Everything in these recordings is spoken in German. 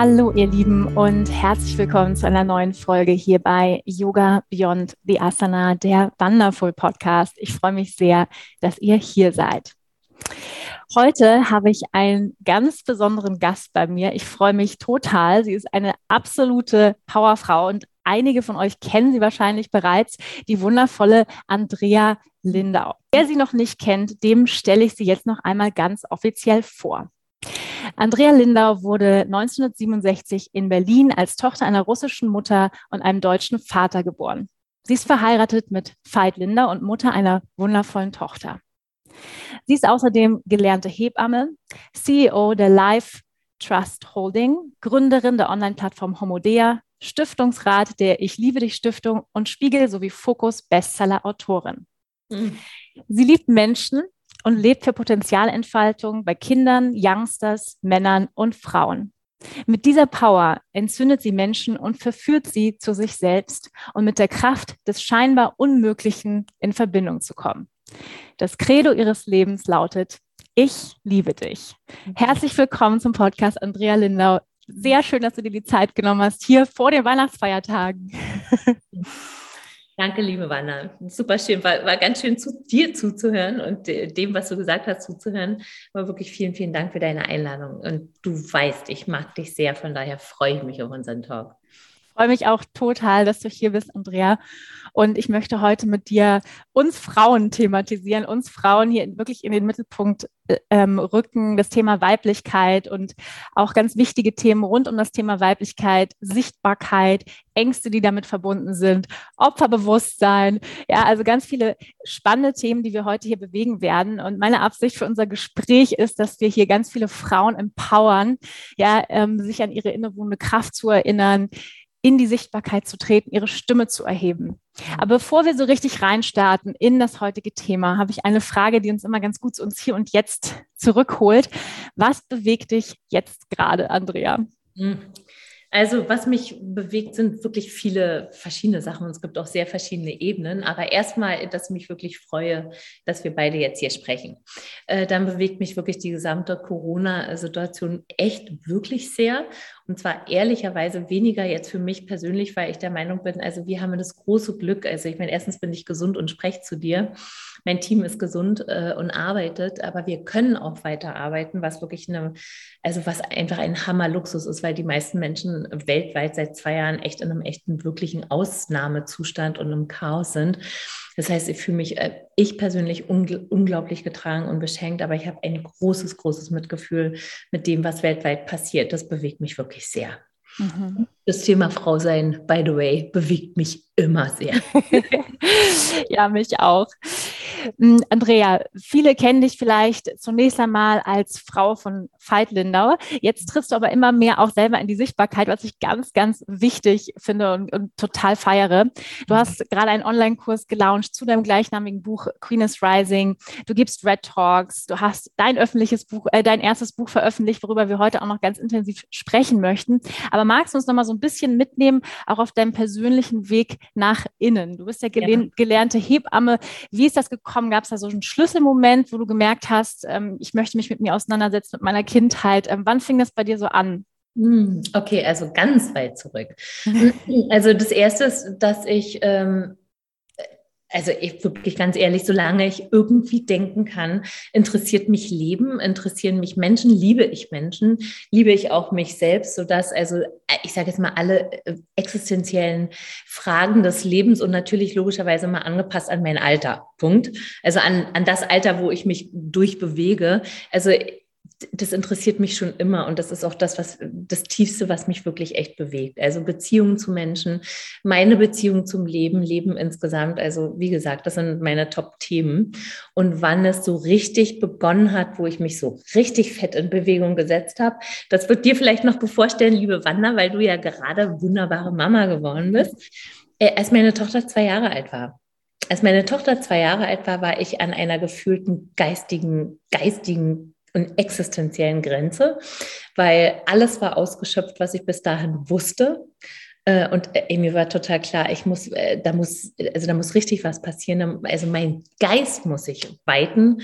Hallo ihr Lieben und herzlich willkommen zu einer neuen Folge hier bei Yoga Beyond the Asana, der Wonderful Podcast. Ich freue mich sehr, dass ihr hier seid. Heute habe ich einen ganz besonderen Gast bei mir. Ich freue mich total. Sie ist eine absolute Powerfrau und einige von euch kennen sie wahrscheinlich bereits, die wundervolle Andrea Lindau. Wer sie noch nicht kennt, dem stelle ich sie jetzt noch einmal ganz offiziell vor. Andrea Lindau wurde 1967 in Berlin als Tochter einer russischen Mutter und einem deutschen Vater geboren. Sie ist verheiratet mit Veit Lindau und Mutter einer wundervollen Tochter. Sie ist außerdem gelernte Hebamme, CEO der Life Trust Holding, Gründerin der Online-Plattform Homodea, Stiftungsrat der Ich liebe dich Stiftung und Spiegel sowie Fokus Bestseller Autorin. Mhm. Sie liebt Menschen und lebt für Potenzialentfaltung bei Kindern, Youngsters, Männern und Frauen. Mit dieser Power entzündet sie Menschen und verführt sie zu sich selbst und mit der Kraft des scheinbar Unmöglichen in Verbindung zu kommen. Das Credo ihres Lebens lautet, ich liebe dich. Herzlich willkommen zum Podcast Andrea Lindau. Sehr schön, dass du dir die Zeit genommen hast, hier vor den Weihnachtsfeiertagen. Danke, liebe Wanna. Super schön. War, war ganz schön zu dir zuzuhören und dem, was du gesagt hast, zuzuhören. Aber wirklich vielen, vielen Dank für deine Einladung. Und du weißt, ich mag dich sehr. Von daher freue ich mich auf unseren Talk freue mich auch total, dass du hier bist, Andrea. Und ich möchte heute mit dir uns Frauen thematisieren, uns Frauen hier wirklich in den Mittelpunkt äh, ähm, rücken, das Thema Weiblichkeit und auch ganz wichtige Themen rund um das Thema Weiblichkeit, Sichtbarkeit, Ängste, die damit verbunden sind, Opferbewusstsein. Ja, also ganz viele spannende Themen, die wir heute hier bewegen werden. Und meine Absicht für unser Gespräch ist, dass wir hier ganz viele Frauen empowern, ja, ähm, sich an ihre innewohnende Kraft zu erinnern, in die Sichtbarkeit zu treten, ihre Stimme zu erheben. Aber bevor wir so richtig reinstarten in das heutige Thema, habe ich eine Frage, die uns immer ganz gut zu uns hier und jetzt zurückholt. Was bewegt dich jetzt gerade, Andrea? Also was mich bewegt, sind wirklich viele verschiedene Sachen. Es gibt auch sehr verschiedene Ebenen. Aber erstmal, dass ich mich wirklich freue, dass wir beide jetzt hier sprechen. Äh, dann bewegt mich wirklich die gesamte Corona-Situation echt wirklich sehr. Und zwar ehrlicherweise weniger jetzt für mich persönlich, weil ich der Meinung bin, also wir haben das große Glück. Also ich meine, erstens bin ich gesund und spreche zu dir mein Team ist gesund äh, und arbeitet, aber wir können auch weiter arbeiten, was wirklich eine, also was einfach ein Hammerluxus ist, weil die meisten Menschen weltweit seit zwei Jahren echt in einem echten, wirklichen Ausnahmezustand und im Chaos sind. Das heißt, ich fühle mich, äh, ich persönlich ungl unglaublich getragen und beschenkt, aber ich habe ein großes, großes Mitgefühl mit dem, was weltweit passiert. Das bewegt mich wirklich sehr. Mhm. Das Thema Frau sein, by the way, bewegt mich immer sehr. ja, mich auch. Hm, Andrea, viele kennen dich vielleicht zunächst einmal als Frau von Veit Lindau. Jetzt triffst du aber immer mehr auch selber in die Sichtbarkeit, was ich ganz, ganz wichtig finde und, und total feiere. Du mhm. hast gerade einen Online-Kurs gelauncht zu deinem gleichnamigen Buch Queen is Rising. Du gibst Red Talks. Du hast dein öffentliches Buch, äh, dein erstes Buch veröffentlicht, worüber wir heute auch noch ganz intensiv sprechen möchten. Aber magst du uns noch mal so ein bisschen mitnehmen, auch auf deinem persönlichen Weg nach innen? Du bist ja, gelern ja. gelernte Hebamme. Wie ist das gekommen? gekommen? Gab es da so einen Schlüsselmoment, wo du gemerkt hast, ähm, ich möchte mich mit mir auseinandersetzen, mit meiner Kindheit? Ähm, wann fing das bei dir so an? Hm, okay, also ganz weit zurück. Also das Erste ist, dass ich ähm, also ich wirklich ganz ehrlich, solange ich irgendwie denken kann, interessiert mich Leben, interessieren mich Menschen, liebe ich Menschen, liebe ich auch mich selbst, sodass also ich sage jetzt mal alle äh, existenziellen Fragen des Lebens und natürlich logischerweise mal angepasst an mein Alter. Punkt. Also an, an das Alter, wo ich mich durchbewege. Also das interessiert mich schon immer und das ist auch das, was das Tiefste, was mich wirklich echt bewegt. Also Beziehungen zu Menschen, meine Beziehung zum Leben, Leben insgesamt. Also wie gesagt, das sind meine Top-Themen. Und wann es so richtig begonnen hat, wo ich mich so richtig fett in Bewegung gesetzt habe, das wird dir vielleicht noch bevorstellen, liebe Wanda, weil du ja gerade wunderbare Mama geworden bist, äh, als meine Tochter zwei Jahre alt war. Als meine Tochter zwei Jahre alt war, war ich an einer gefühlten geistigen, geistigen und existenziellen Grenze, weil alles war ausgeschöpft, was ich bis dahin wusste. Äh, und äh, mir war total klar, ich muss, äh, da muss, also da muss richtig was passieren. Also mein Geist muss sich weiten,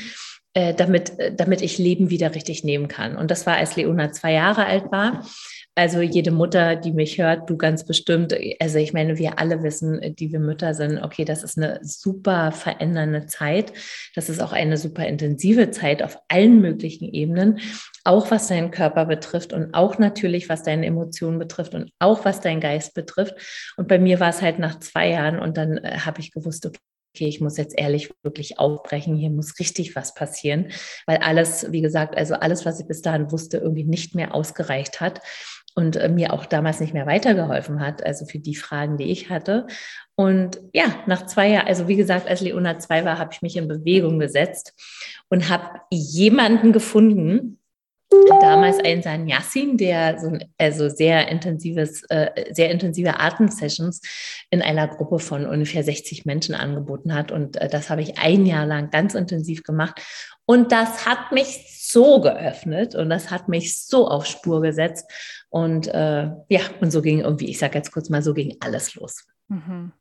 damit, damit ich Leben wieder richtig nehmen kann. Und das war, als Leona zwei Jahre alt war. Also jede Mutter, die mich hört, du ganz bestimmt, also ich meine, wir alle wissen, die wir Mütter sind, okay, das ist eine super verändernde Zeit. Das ist auch eine super intensive Zeit auf allen möglichen Ebenen, auch was deinen Körper betrifft und auch natürlich, was deine Emotionen betrifft und auch was deinen Geist betrifft. Und bei mir war es halt nach zwei Jahren und dann äh, habe ich gewusst, okay, okay, ich muss jetzt ehrlich wirklich aufbrechen, hier muss richtig was passieren, weil alles, wie gesagt, also alles, was ich bis dahin wusste, irgendwie nicht mehr ausgereicht hat und äh, mir auch damals nicht mehr weitergeholfen hat, also für die Fragen, die ich hatte. Und ja, nach zwei Jahren, also wie gesagt, als Leona zwei war, habe ich mich in Bewegung gesetzt und habe jemanden gefunden, damals ein Sanyassin, der so ein, also sehr intensives, äh, sehr intensive Atemsessions in einer Gruppe von ungefähr 60 Menschen angeboten hat. Und äh, das habe ich ein Jahr lang ganz intensiv gemacht. Und das hat mich so geöffnet und das hat mich so auf Spur gesetzt. Und äh, ja, und so ging irgendwie, ich sage jetzt kurz mal, so ging alles los. Mhm.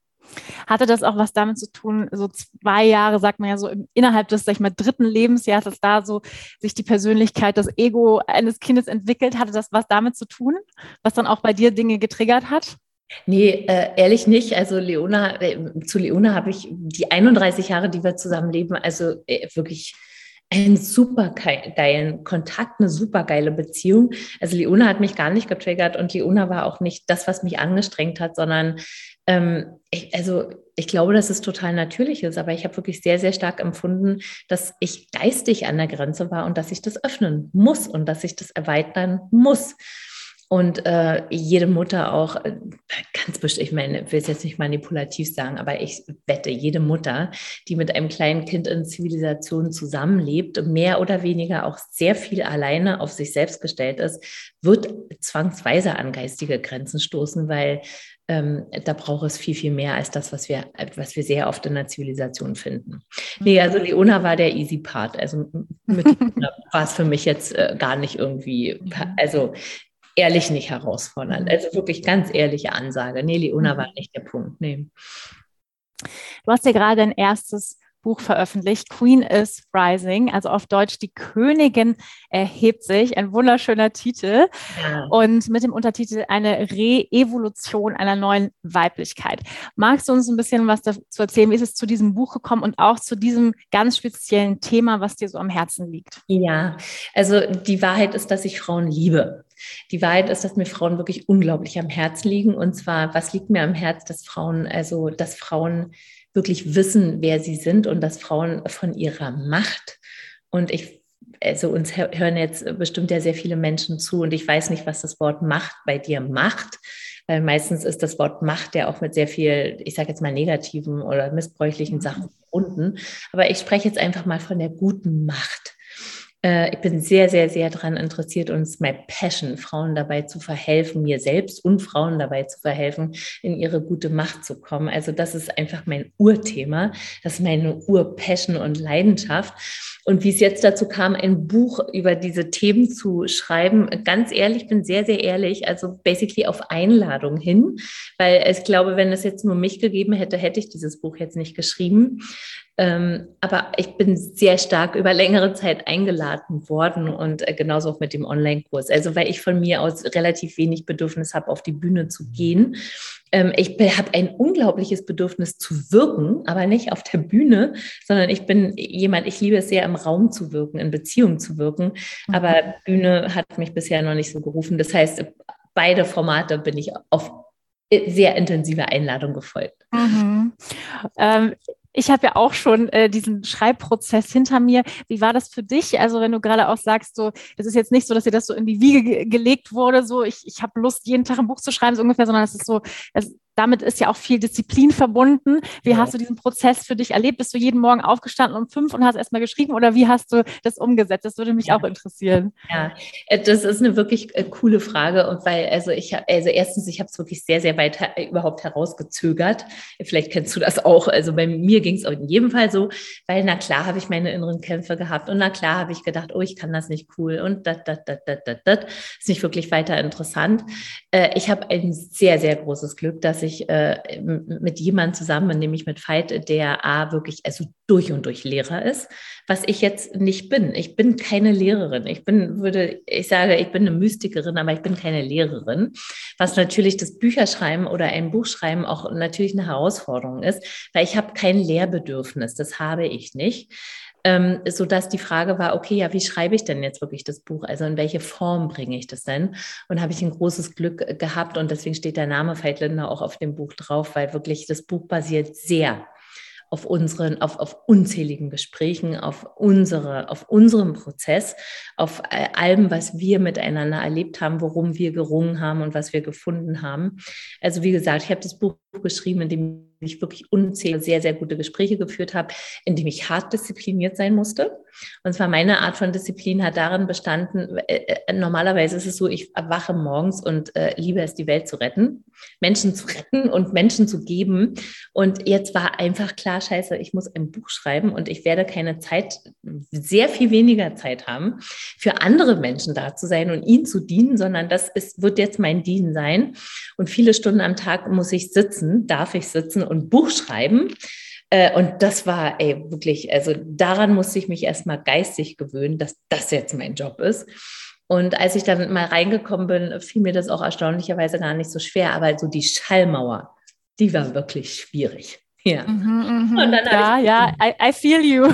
Hatte das auch was damit zu tun, so zwei Jahre, sagt man ja so, innerhalb des, sag ich mal, dritten Lebensjahres, dass da so sich die Persönlichkeit, das Ego eines Kindes entwickelt? Hatte das was damit zu tun, was dann auch bei dir Dinge getriggert hat? Nee, äh, ehrlich nicht. Also Leona, äh, zu Leona habe ich die 31 Jahre, die wir zusammenleben, also äh, wirklich einen super geilen Kontakt, eine super geile Beziehung. Also Leona hat mich gar nicht getriggert und Leona war auch nicht das, was mich angestrengt hat, sondern ähm, ich, also ich glaube, dass es total natürlich ist, aber ich habe wirklich sehr, sehr stark empfunden, dass ich geistig an der Grenze war und dass ich das öffnen muss und dass ich das erweitern muss. Und äh, jede Mutter auch, äh, ganz bestimmt, ich meine, ich will es jetzt nicht manipulativ sagen, aber ich wette, jede Mutter, die mit einem kleinen Kind in Zivilisation zusammenlebt, mehr oder weniger auch sehr viel alleine auf sich selbst gestellt ist, wird zwangsweise an geistige Grenzen stoßen, weil ähm, da braucht es viel, viel mehr als das, was wir, was wir sehr oft in der Zivilisation finden. Nee, also mhm. Leona war der easy Part. Also mit war es für mich jetzt äh, gar nicht irgendwie, mhm. also ehrlich nicht herausfordernd. Also wirklich ganz ehrliche Ansage. Nee, Leona mhm. war nicht der Punkt. Nee. Du hast ja gerade ein erstes Buch veröffentlicht. Queen is Rising, also auf Deutsch die Königin erhebt sich. Ein wunderschöner Titel. Ja. Und mit dem Untertitel eine Re-Evolution einer neuen Weiblichkeit. Magst du uns ein bisschen was dazu erzählen? Wie ist es zu diesem Buch gekommen und auch zu diesem ganz speziellen Thema, was dir so am Herzen liegt? Ja, also die Wahrheit ist, dass ich Frauen liebe. Die Wahrheit ist, dass mir Frauen wirklich unglaublich am Herzen liegen. Und zwar, was liegt mir am Herz, dass Frauen, also dass Frauen wirklich wissen, wer sie sind und dass Frauen von ihrer Macht und ich also uns hören jetzt bestimmt ja sehr viele Menschen zu und ich weiß nicht, was das Wort Macht bei dir macht, weil meistens ist das Wort Macht ja auch mit sehr viel, ich sage jetzt mal negativen oder missbräuchlichen Sachen verbunden. Aber ich spreche jetzt einfach mal von der guten Macht. Äh, ich bin sehr, sehr, sehr daran interessiert und es ist mein Passion, Frauen dabei zu verhelfen, mir selbst und Frauen dabei zu verhelfen, in ihre gute Macht zu kommen. Also das ist einfach mein Urthema, das ist meine Urpassion und Leidenschaft. Und wie es jetzt dazu kam, ein Buch über diese Themen zu schreiben, ganz ehrlich, bin sehr, sehr ehrlich, also basically auf Einladung hin, weil ich glaube, wenn es jetzt nur mich gegeben hätte, hätte ich dieses Buch jetzt nicht geschrieben. Ähm, aber ich bin sehr stark über längere Zeit eingeladen worden und äh, genauso auch mit dem Online-Kurs. Also weil ich von mir aus relativ wenig Bedürfnis habe, auf die Bühne zu gehen. Ähm, ich habe ein unglaubliches Bedürfnis zu wirken, aber nicht auf der Bühne, sondern ich bin jemand, ich liebe es sehr, im Raum zu wirken, in Beziehung zu wirken. Aber mhm. Bühne hat mich bisher noch nicht so gerufen. Das heißt, beide Formate bin ich auf sehr intensive Einladung gefolgt. Mhm. Ähm, Ich habe ja auch schon äh, diesen Schreibprozess hinter mir. Wie war das für dich? Also wenn du gerade auch sagst, so, das ist jetzt nicht so, dass dir das so in die Wiege ge gelegt wurde, so ich, ich habe Lust, jeden Tag ein Buch zu schreiben, so ungefähr, sondern es ist so, es, damit ist ja auch viel Disziplin verbunden. Wie ja. hast du diesen Prozess für dich erlebt? Bist du jeden Morgen aufgestanden um fünf und hast erstmal geschrieben oder wie hast du das umgesetzt? Das würde mich ja. auch interessieren. Ja, äh, das ist eine wirklich äh, coole Frage und weil, also ich habe, also erstens, ich habe es wirklich sehr, sehr weit überhaupt herausgezögert. Vielleicht kennst du das auch. Also bei mir ging es in jedem Fall so, weil na klar habe ich meine inneren Kämpfe gehabt und na klar habe ich gedacht, oh, ich kann das nicht cool und das, das, das, das, das, das ist nicht wirklich weiter interessant. Äh, ich habe ein sehr, sehr großes Glück, dass ich äh, mit jemandem zusammen, nämlich mit Veit, der A, wirklich also durch und durch Lehrer ist, was ich jetzt nicht bin. Ich bin keine Lehrerin. Ich bin, würde, ich sage, ich bin eine Mystikerin, aber ich bin keine Lehrerin. Was natürlich das Bücherschreiben oder ein Buchschreiben auch natürlich eine Herausforderung ist, weil ich habe kein Lehrbedürfnis. Das habe ich nicht ähm, so dass die Frage war, okay, ja, wie schreibe ich denn jetzt wirklich das Buch? Also in welche Form bringe ich das denn? Und habe ich ein großes Glück äh, gehabt und deswegen steht der Name Veit Lindner auch auf dem Buch drauf, weil wirklich das Buch basiert sehr auf unseren, auf, auf unzähligen Gesprächen, auf unsere, auf unserem Prozess, auf äh, allem, was wir miteinander erlebt haben, worum wir gerungen haben und was wir gefunden haben. Also wie gesagt, ich habe das Buch geschrieben, in dem ich wirklich unzählige, sehr, sehr gute Gespräche geführt habe, in dem ich hart diszipliniert sein musste. Und zwar meine Art von Disziplin hat darin bestanden, äh, äh, normalerweise ist es so, ich erwache morgens und äh, liebe es, die Welt zu retten, Menschen zu retten und Menschen zu geben. Und jetzt war einfach klar, scheiße, ich muss ein Buch schreiben und ich werde keine Zeit, sehr viel weniger Zeit haben, für andere Menschen da zu sein und ihnen zu dienen, sondern das ist, wird jetzt mein Dienen sein. Und viele Stunden am Tag muss ich sitzen, darf ich sitzen und Buch schreiben. Äh, und das war ey, wirklich, also daran musste ich mich erstmal geistig gewöhnen, dass das jetzt mein Job ist. Und als ich dann mal reingekommen bin, fiel mir das auch erstaunlicherweise gar nicht so schwer. Aber so die Schallmauer, die war wirklich schwierig. Ja. Mhm, mhm. ja, ja, I, I, feel you.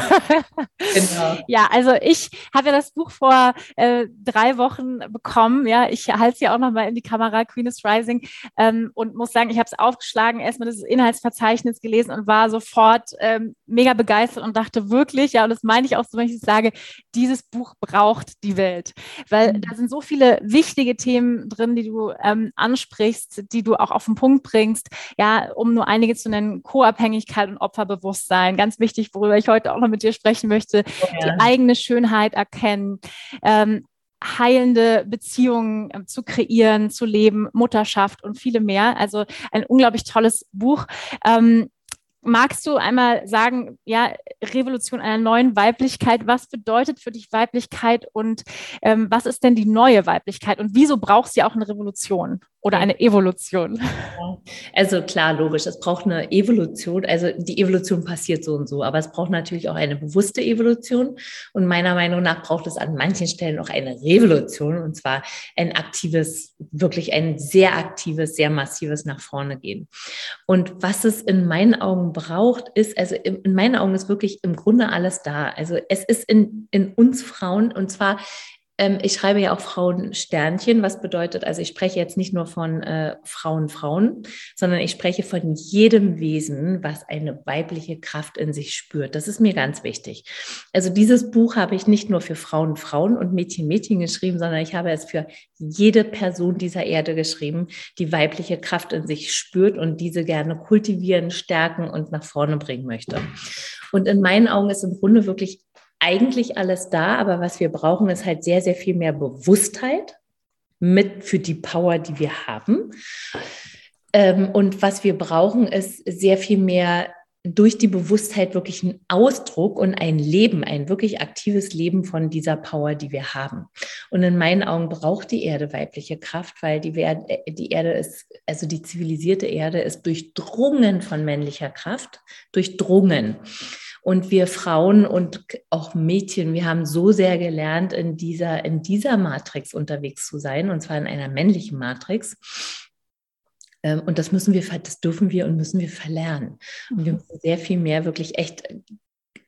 genau. Ja, also ich habe ja das Buch vor äh, drei Wochen bekommen. Ja, ich halte es ja auch nochmal in die Kamera, Queen is Rising, ähm, und muss sagen, ich habe es aufgeschlagen, erstmal das Inhaltsverzeichnis gelesen und war sofort ähm, mega begeistert und dachte wirklich, ja, und das meine ich auch so, wenn ich sage, dieses Buch braucht die Welt, weil mhm. da sind so viele wichtige Themen drin, die du ähm, ansprichst, die du auch auf den Punkt bringst. Ja, um nur einige zu nennen, Koop Unabhängigkeit und Opferbewusstsein. Ganz wichtig, worüber ich heute auch noch mit dir sprechen möchte. Ja. Die eigene Schönheit erkennen. Ähm, heilende Beziehungen äh, zu kreieren, zu leben, Mutterschaft und viele mehr. Also ein unglaublich tolles Buch. Ähm, Magst du einmal sagen, ja, Revolution einer neuen Weiblichkeit, was bedeutet für dich Weiblichkeit und ähm, was ist denn die neue Weiblichkeit und wieso braucht sie auch eine Revolution? Oder eine Evolution? Also klar, logisch, es braucht eine Evolution. Also die Evolution passiert so und so, aber es braucht natürlich auch eine bewusste Evolution. Und meiner Meinung nach braucht es an manchen Stellen auch eine Revolution und zwar ein aktives, wirklich ein sehr aktives, sehr massives nach vorne gehen. Und was es in meinen Augen braucht, ist, also in meinen Augen ist wirklich im Grunde alles da. Also es ist in, in uns Frauen und zwar ich schreibe ja auch Frauen Sternchen, was bedeutet, also ich spreche jetzt nicht nur von äh, Frauen, Frauen, sondern ich spreche von jedem Wesen, was eine weibliche Kraft in sich spürt. Das ist mir ganz wichtig. Also dieses Buch habe ich nicht nur für Frauen, Frauen und Mädchen, Mädchen geschrieben, sondern ich habe es für jede Person dieser Erde geschrieben, die weibliche Kraft in sich spürt und diese gerne kultivieren, stärken und nach vorne bringen möchte. Und in meinen Augen ist im Grunde wirklich eigentlich alles da, aber was wir brauchen, ist halt sehr, sehr viel mehr Bewusstheit mit für die Power, die wir haben. Ähm, und was wir brauchen, ist sehr viel mehr durch die Bewusstheit wirklich ein Ausdruck und ein Leben, ein wirklich aktives Leben von dieser Power, die wir haben. Und in meinen Augen braucht die Erde weibliche Kraft, weil die, die Erde ist, also die zivilisierte Erde ist durchdrungen von männlicher Kraft, durchdrungen. Und wir Frauen und auch Mädchen, wir haben so sehr gelernt, in dieser, in dieser Matrix unterwegs zu sein, und zwar in einer männlichen Matrix. Ähm, und das müssen wir, das dürfen wir und müssen wir verlernen. Und wir mhm. müssen sehr viel mehr wirklich echt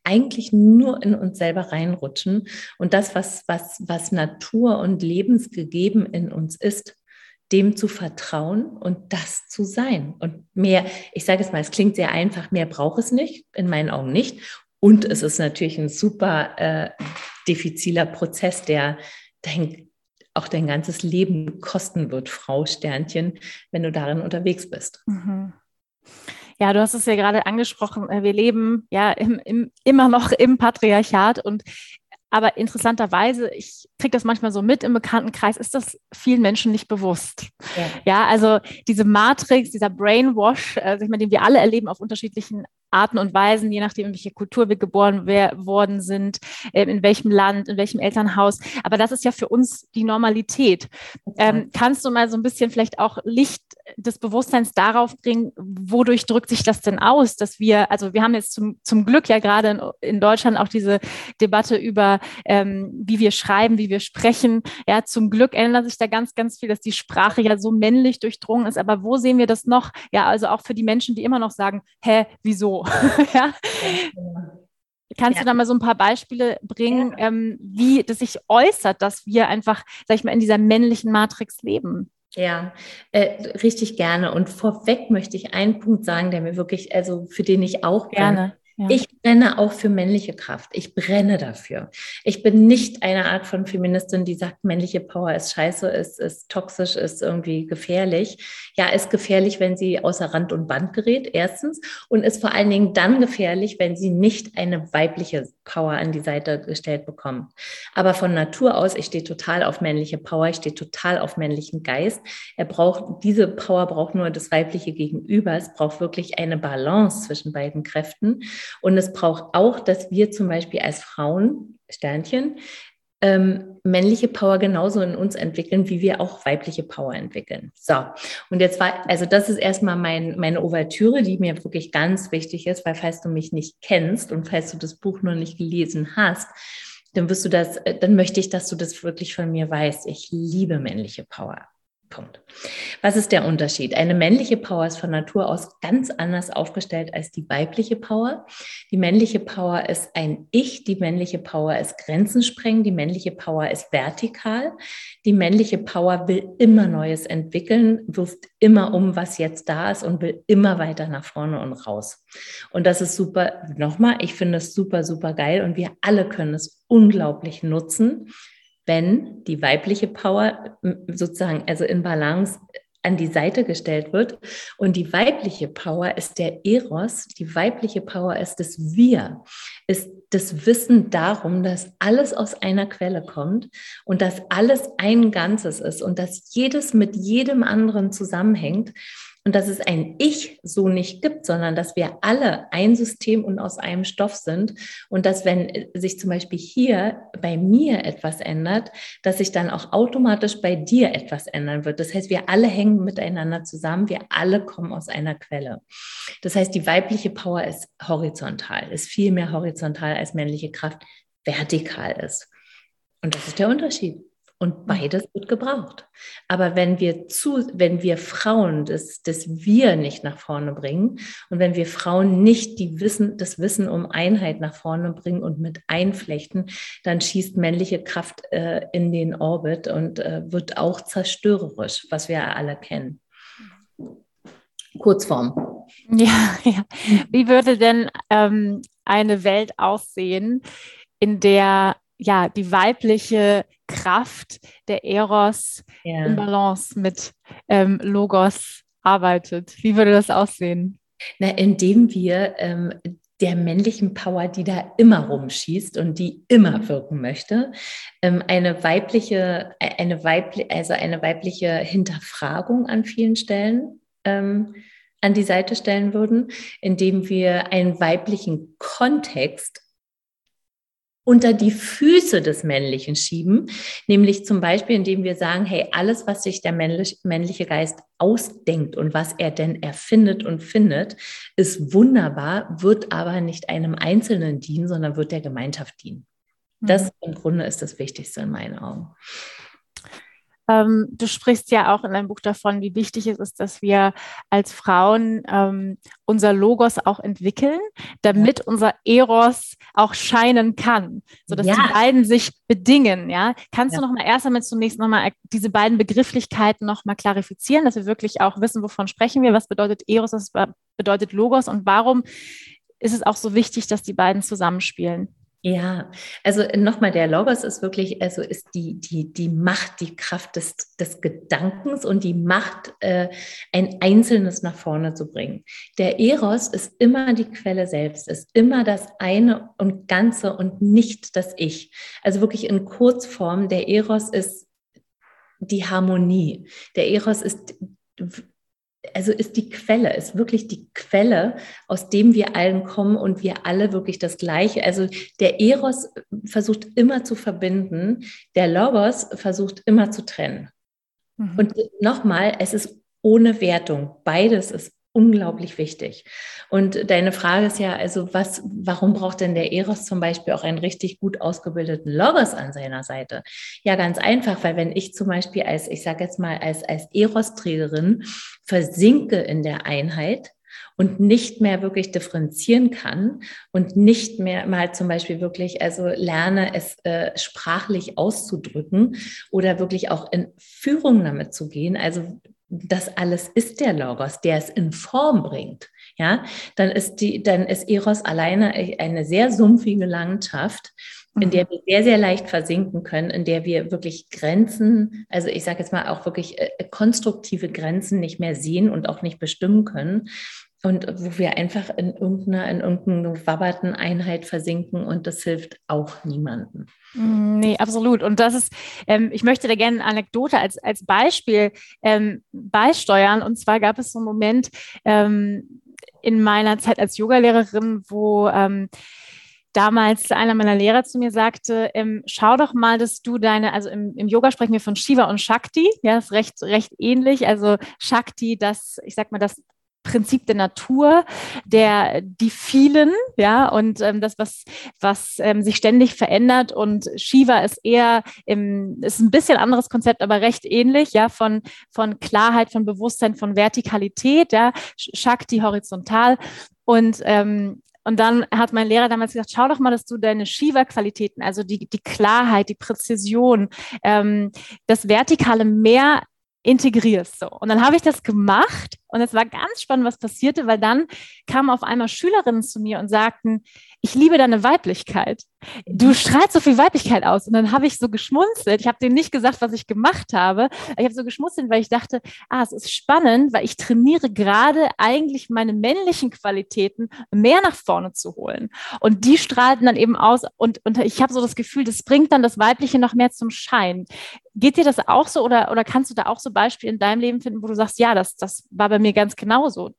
eigentlich nur in uns selber reinrutschen und das, was, was, was Natur und Lebensgegeben in uns ist, dem zu vertrauen und das zu sein. Und mehr, ich sage es mal, es klingt sehr einfach, mehr braucht es nicht, in meinen Augen nicht. Und es ist natürlich ein super äh, diffiziler Prozess, der dein, auch dein ganzes Leben kosten wird, Frau Sternchen, wenn du darin unterwegs bist. Mhm. Ja, du hast es ja gerade angesprochen. Äh, wir leben ja im, im, immer noch im Patriarchat und aber interessanterweise, ich kriege das manchmal so mit im Bekanntenkreis, ist das vielen Menschen nicht bewusst. Ja, ja also diese Matrix, dieser Brainwash, äh, ich meine, den wir alle erleben auf unterschiedlichen Arten und Weisen, je nachdem, in welche Kultur wir geboren worden sind, ähm, in welchem Land, in welchem Elternhaus. Aber das ist ja für uns die Normalität. Ähm, kannst du mal so ein bisschen vielleicht auch Licht des Bewusstseins darauf bringen, wodurch drückt sich das denn aus, dass wir, also wir haben jetzt zum, zum Glück ja gerade in, in Deutschland auch diese Debatte über, ähm, wie wir schreiben, wie wir sprechen. Ja, zum Glück ändert sich da ganz, ganz viel, dass die Sprache ja so männlich durchdrungen ist. Aber wo sehen wir das noch? Ja, also auch für die Menschen, die immer noch sagen, hä, wieso? ja. Kannst ja. du da mal so ein paar Beispiele bringen, ja. ähm, wie das sich äußert, dass wir einfach, sag ich mal, in dieser männlichen Matrix leben? Ja, äh, richtig gerne. Und vorweg möchte ich einen Punkt sagen, der mir wirklich, also für den ich auch gerne. Ja. Ich brenne auch für männliche Kraft. Ich brenne dafür. Ich bin nicht eine Art von Feministin, die sagt, männliche Power ist scheiße, ist, ist toxisch, ist irgendwie gefährlich. Ja, ist gefährlich, wenn sie außer Rand und Band gerät, erstens. Und ist vor allen Dingen dann gefährlich, wenn sie nicht eine weibliche Power an die Seite gestellt bekommen. Aber von Natur aus, ich stehe total auf männliche Power, ich stehe total auf männlichen Geist. Er braucht, diese Power braucht nur das weibliche Gegenüber. Es braucht wirklich eine Balance zwischen beiden Kräften. Und es braucht auch, dass wir zum Beispiel als Frauen, Sternchen, ähm, männliche Power genauso in uns entwickeln, wie wir auch weibliche Power entwickeln. So, und jetzt war, also das ist erstmal mein, meine Ouvertüre, die mir wirklich ganz wichtig ist, weil falls du mich nicht kennst und falls du das Buch noch nicht gelesen hast, dann wirst du das, äh, dann möchte ich, dass du das wirklich von mir weißt. Ich liebe männliche Power. Punkt. Was ist der Unterschied? Eine männliche Power ist von Natur aus ganz anders aufgestellt als die weibliche Power. Die männliche Power ist ein Ich, die männliche Power ist Grenzen sprengen, die männliche Power ist vertikal. Die männliche Power will immer Neues entwickeln, wirft immer um, was jetzt da ist und will immer weiter nach vorne und raus. Und das ist super, nochmal, ich finde es super, super geil und wir alle können es unglaublich nutzen wenn die weibliche Power sozusagen, also in Balance an die Seite gestellt wird. Und die weibliche Power ist der Eros, die weibliche Power ist das Wir, ist das Wissen darum, dass alles aus einer Quelle kommt und dass alles ein Ganzes ist und dass jedes mit jedem anderen zusammenhängt und dass es ein Ich so nicht gibt, sondern dass wir alle ein System und aus einem Stoff sind und dass wenn sich zum Beispiel hier bei mir etwas ändert, dass sich dann auch automatisch bei dir etwas ändern wird. Das heißt, wir alle hängen miteinander zusammen, wir alle kommen aus einer Quelle. Das heißt, die weibliche Power ist horizontal, ist viel mehr horizontal als männliche Kraft vertikal ist. Und das ist der Unterschied. Und beides wird gebraucht. Aber wenn wir zu, wenn wir Frauen das, das Wir nicht nach vorne bringen und wenn wir Frauen nicht die Wissen, das Wissen um Einheit nach vorne bringen und mit einflechten, dann schießt männliche Kraft äh, in den Orbit und äh, wird auch zerstörerisch, was wir alle kennen. Kurzform. Ja, ja. Wie würde denn ähm, eine Welt aussehen, in der ja die weibliche Kraft der Eros ja. in Balance mit ähm, Logos arbeitet. Wie würde das aussehen? Na, indem wir ähm, der männlichen Power, die da immer rumschießt und die immer wirken möchte, ähm, eine weibliche, eine weibliche, also eine weibliche Hinterfragung an vielen Stellen ähm, an die Seite stellen würden, indem wir einen weiblichen Kontext unter die Füße des Männlichen schieben, nämlich zum Beispiel, indem wir sagen, hey, alles, was sich der männliche Geist ausdenkt und was er denn erfindet und findet, ist wunderbar, wird aber nicht einem Einzelnen dienen, sondern wird der Gemeinschaft dienen. Das mhm. im Grunde ist das Wichtigste in meinen Augen. Ähm, du sprichst ja auch in deinem Buch davon, wie wichtig es ist, dass wir als Frauen ähm, unser Logos auch entwickeln, damit ja. unser Eros auch scheinen kann, sodass ja. die beiden sich bedingen. Ja, kannst ja. du noch mal erst einmal zunächst noch mal diese beiden Begrifflichkeiten noch mal klarifizieren, dass wir wirklich auch wissen, wovon sprechen wir, was bedeutet Eros, was bedeutet Logos und warum ist es auch so wichtig, dass die beiden zusammenspielen? Ja, also nochmal, der Logos ist wirklich, also ist die, die, die Macht, die Kraft des, des Gedankens und die Macht, äh, ein Einzelnes nach vorne zu bringen. Der Eros ist immer die Quelle selbst, ist immer das eine und Ganze und nicht das Ich. Also wirklich in Kurzform, der Eros ist die Harmonie. Der Eros ist also ist die Quelle, ist wirklich die Quelle, aus dem wir allen kommen und wir alle wirklich das Gleiche. Also der Eros versucht immer zu verbinden, der Logos versucht immer zu trennen. Mhm. Und nochmal, es ist ohne Wertung. Beides ist unglaublich wichtig. Und deine Frage ist ja, also was, warum braucht denn der Eros zum Beispiel auch einen richtig gut ausgebildeten Logos an seiner Seite? Ja, ganz einfach, weil wenn ich zum Beispiel als, ich sage jetzt mal, als, als Eros-Trägerin versinke in der Einheit, und nicht mehr wirklich differenzieren kann und nicht mehr mal zum Beispiel wirklich, also lerne es äh, sprachlich auszudrücken oder wirklich auch in Führung damit zu gehen. Also das alles ist der Logos, der es in Form bringt. Ja, dann ist die, dann ist Eros alleine eine sehr sumpfige Landschaft, in der mhm. wir sehr, sehr leicht versinken können, in der wir wirklich Grenzen, also ich sage jetzt mal auch wirklich äh, konstruktive Grenzen nicht mehr sehen und auch nicht bestimmen können und wo wir einfach in irgendeiner, in irgendeiner wabberten Einheit versinken und das hilft auch niemandem. Mm, nee, absolut. Und das ist, ähm, ich möchte da gerne eine Anekdote als, als Beispiel ähm, beisteuern. Und zwar gab es so einen Moment ähm, in meiner Zeit als Yogalehrerin, wo ähm, damals einer meiner Lehrer zu mir sagte, ähm, schau doch mal, dass du deine, also im, im, Yoga sprechen wir von Shiva und Shakti, ja, ist recht, recht ähnlich. Also Shakti, das, ich sag mal, das Prinzip der Natur, der die vielen, ja, und ähm, das, was, was ähm, sich ständig verändert. Und Shiva ist eher im, ist ein bisschen anderes Konzept, aber recht ähnlich, ja, von, von Klarheit, von Bewusstsein, von Vertikalität, ja, Shakti horizontal. Und ähm, und dann hat mein Lehrer damals gesagt, schau doch mal, dass du deine Shiva-Qualitäten, also die, die Klarheit, die Präzision, ähm, das Vertikale mehr integrierst. So. Und dann habe ich das gemacht und es war ganz spannend, was passierte, weil dann kamen auf einmal Schülerinnen zu mir und sagten, ich liebe deine Weiblichkeit. Du strahlst so viel Weiblichkeit aus. Und dann habe ich so geschmunzelt. Ich habe denen nicht gesagt, was ich gemacht habe. Ich habe so geschmunzelt, weil ich dachte, ah, es ist spannend, weil ich trainiere gerade eigentlich meine männlichen Qualitäten mehr nach vorne zu holen. Und die strahlten dann eben aus. Und, und ich habe so das Gefühl, das bringt dann das Weibliche noch mehr zum Schein. Geht dir das auch so oder, oder kannst du da auch so Beispiele in deinem Leben finden, wo du sagst, ja, das, das war bei mir ganz genauso?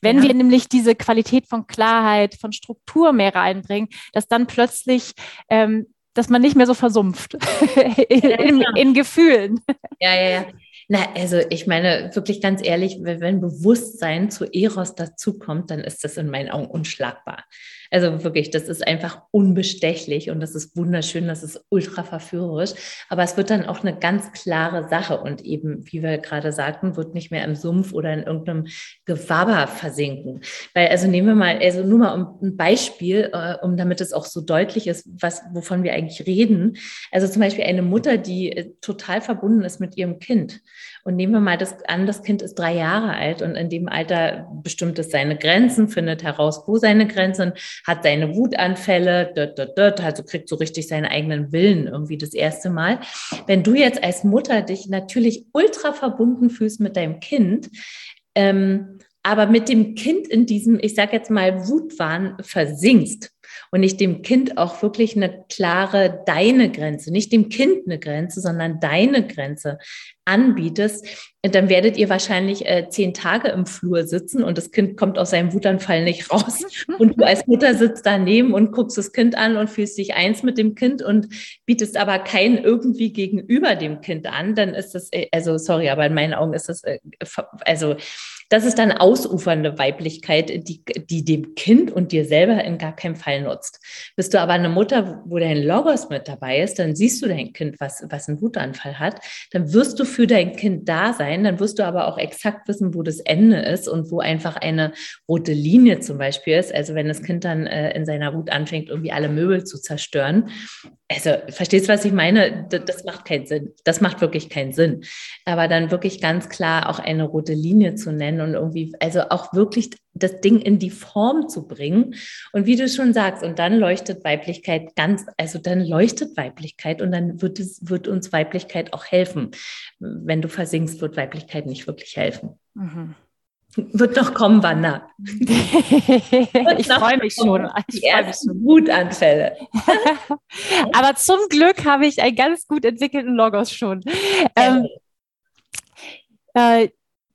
Wenn ja. wir nämlich diese Qualität von Klarheit, von Struktur mehr reinbringen, dass dann plötzlich, ähm, dass man nicht mehr so versumpft in, in, in Gefühlen. Ja, ja, ja. Na, also ich meine, wirklich ganz ehrlich, wenn Bewusstsein zu Eros dazukommt, dann ist das in meinen Augen unschlagbar. Also wirklich, das ist einfach unbestechlich und das ist wunderschön, das ist ultra verführerisch. Aber es wird dann auch eine ganz klare Sache und eben, wie wir gerade sagten, wird nicht mehr im Sumpf oder in irgendeinem Gewabber versinken. Weil, also nehmen wir mal, also nur mal ein Beispiel, äh, um damit es auch so deutlich ist, was, wovon wir eigentlich reden. Also zum Beispiel eine Mutter, die äh, total verbunden ist mit ihrem Kind. Und nehmen wir mal das an, das Kind ist drei Jahre alt und in dem Alter bestimmt es seine Grenzen, findet heraus, wo seine Grenzen hat seine Wutanfälle, dort, dort, dort, also kriegt so richtig seinen eigenen Willen irgendwie das erste Mal. Wenn du jetzt als Mutter dich natürlich ultra verbunden fühlst mit deinem Kind, ähm, aber mit dem Kind in diesem, ich sage jetzt mal, Wutwahn versinkst, und nicht dem Kind auch wirklich eine klare deine Grenze, nicht dem Kind eine Grenze, sondern deine Grenze anbietest, dann werdet ihr wahrscheinlich äh, zehn Tage im Flur sitzen und das Kind kommt aus seinem Wutanfall nicht raus. Und du als Mutter sitzt daneben und guckst das Kind an und fühlst dich eins mit dem Kind und bietest aber keinen irgendwie gegenüber dem Kind an, dann ist das, äh, also sorry, aber in meinen Augen ist das, äh, also das ist dann ausufernde Weiblichkeit, die, die dem Kind und dir selber in gar keinem Fall nutzt. Bist du aber eine Mutter, wo dein Logos mit dabei ist, dann siehst du dein Kind, was, was einen Wutanfall hat, dann wirst du für dein Kind da sein, dann wirst du aber auch exakt wissen, wo das Ende ist und wo einfach eine rote Linie zum Beispiel ist. Also wenn das Kind dann äh, in seiner Wut anfängt, irgendwie alle Möbel zu zerstören. Also verstehst du, was ich meine? Das, das macht keinen Sinn. Das macht wirklich keinen Sinn. Aber dann wirklich ganz klar auch eine rote Linie zu nennen und irgendwie, also auch wirklich das Ding in die Form zu bringen. Und wie du schon sagst, und dann leuchtet Weiblichkeit ganz, also dann leuchtet Weiblichkeit und dann wird es, wird uns Weiblichkeit auch helfen. Wenn du versinkst, wird Weiblichkeit nicht wirklich helfen. Mhm. Wird noch kommen, Wanda. ich freue mich schon. Ich die ersten. Wutanfälle. Aber zum Glück habe ich einen ganz gut entwickelten Logos schon. Ähm, äh,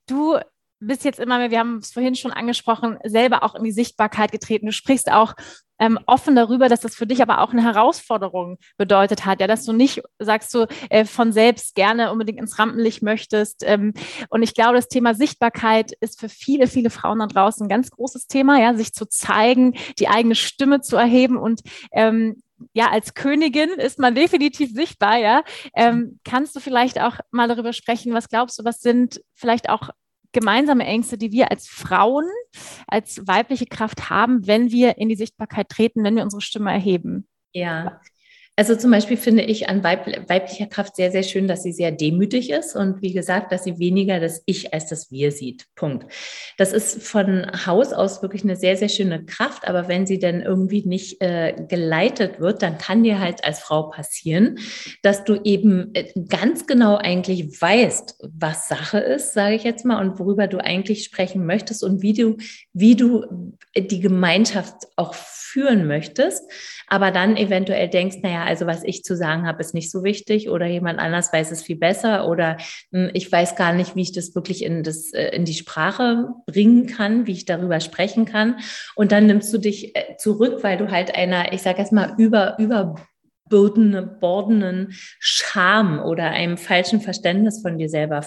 du bist jetzt immer mehr, wir haben es vorhin schon angesprochen, selber auch in die Sichtbarkeit getreten. Du sprichst auch ähm, offen darüber, dass das für dich aber auch eine Herausforderung bedeutet hat, ja, dass du nicht, sagst du, äh, von selbst gerne unbedingt ins Rampenlicht möchtest. Ähm, und ich glaube, das Thema Sichtbarkeit ist für viele, viele Frauen da draußen ein ganz großes Thema, ja, sich zu zeigen, die eigene Stimme zu erheben und ähm, ja, als Königin ist man definitiv sichtbar, ja. Ähm, kannst du vielleicht auch mal darüber sprechen, was glaubst du, was sind vielleicht auch gemeinsame Ängste, die wir als Frauen, als weibliche Kraft haben, wenn wir in die Sichtbarkeit treten, wenn wir unsere Stimme erheben? Ja, also zum Beispiel finde ich an Weib weiblicher Kraft sehr, sehr schön, dass sie sehr demütig ist und wie gesagt, dass sie weniger das Ich als das Wir sieht. Punkt. Das ist von Haus aus wirklich eine sehr, sehr schöne Kraft, aber wenn sie dann irgendwie nicht äh, geleitet wird, dann kann dir halt als Frau passieren, dass du eben äh, ganz genau eigentlich weißt, was Sache ist, sage ich jetzt mal, und worüber du eigentlich sprechen möchtest und wie du, wie du die Gemeinschaft auch führen möchtest, aber dann eventuell denkst, naja, also was ich zu sagen habe, ist nicht so wichtig oder jemand anders weiß es viel besser oder hm, ich weiß gar nicht, wie ich das wirklich in, das, äh, in die Sprache bringen kann, wie ich darüber sprechen kann. Und dann nimmst du dich äh, zurück, weil du halt einer, ich sage jetzt mal, über, über bordenden Scham oder einem falschen Verständnis von dir selber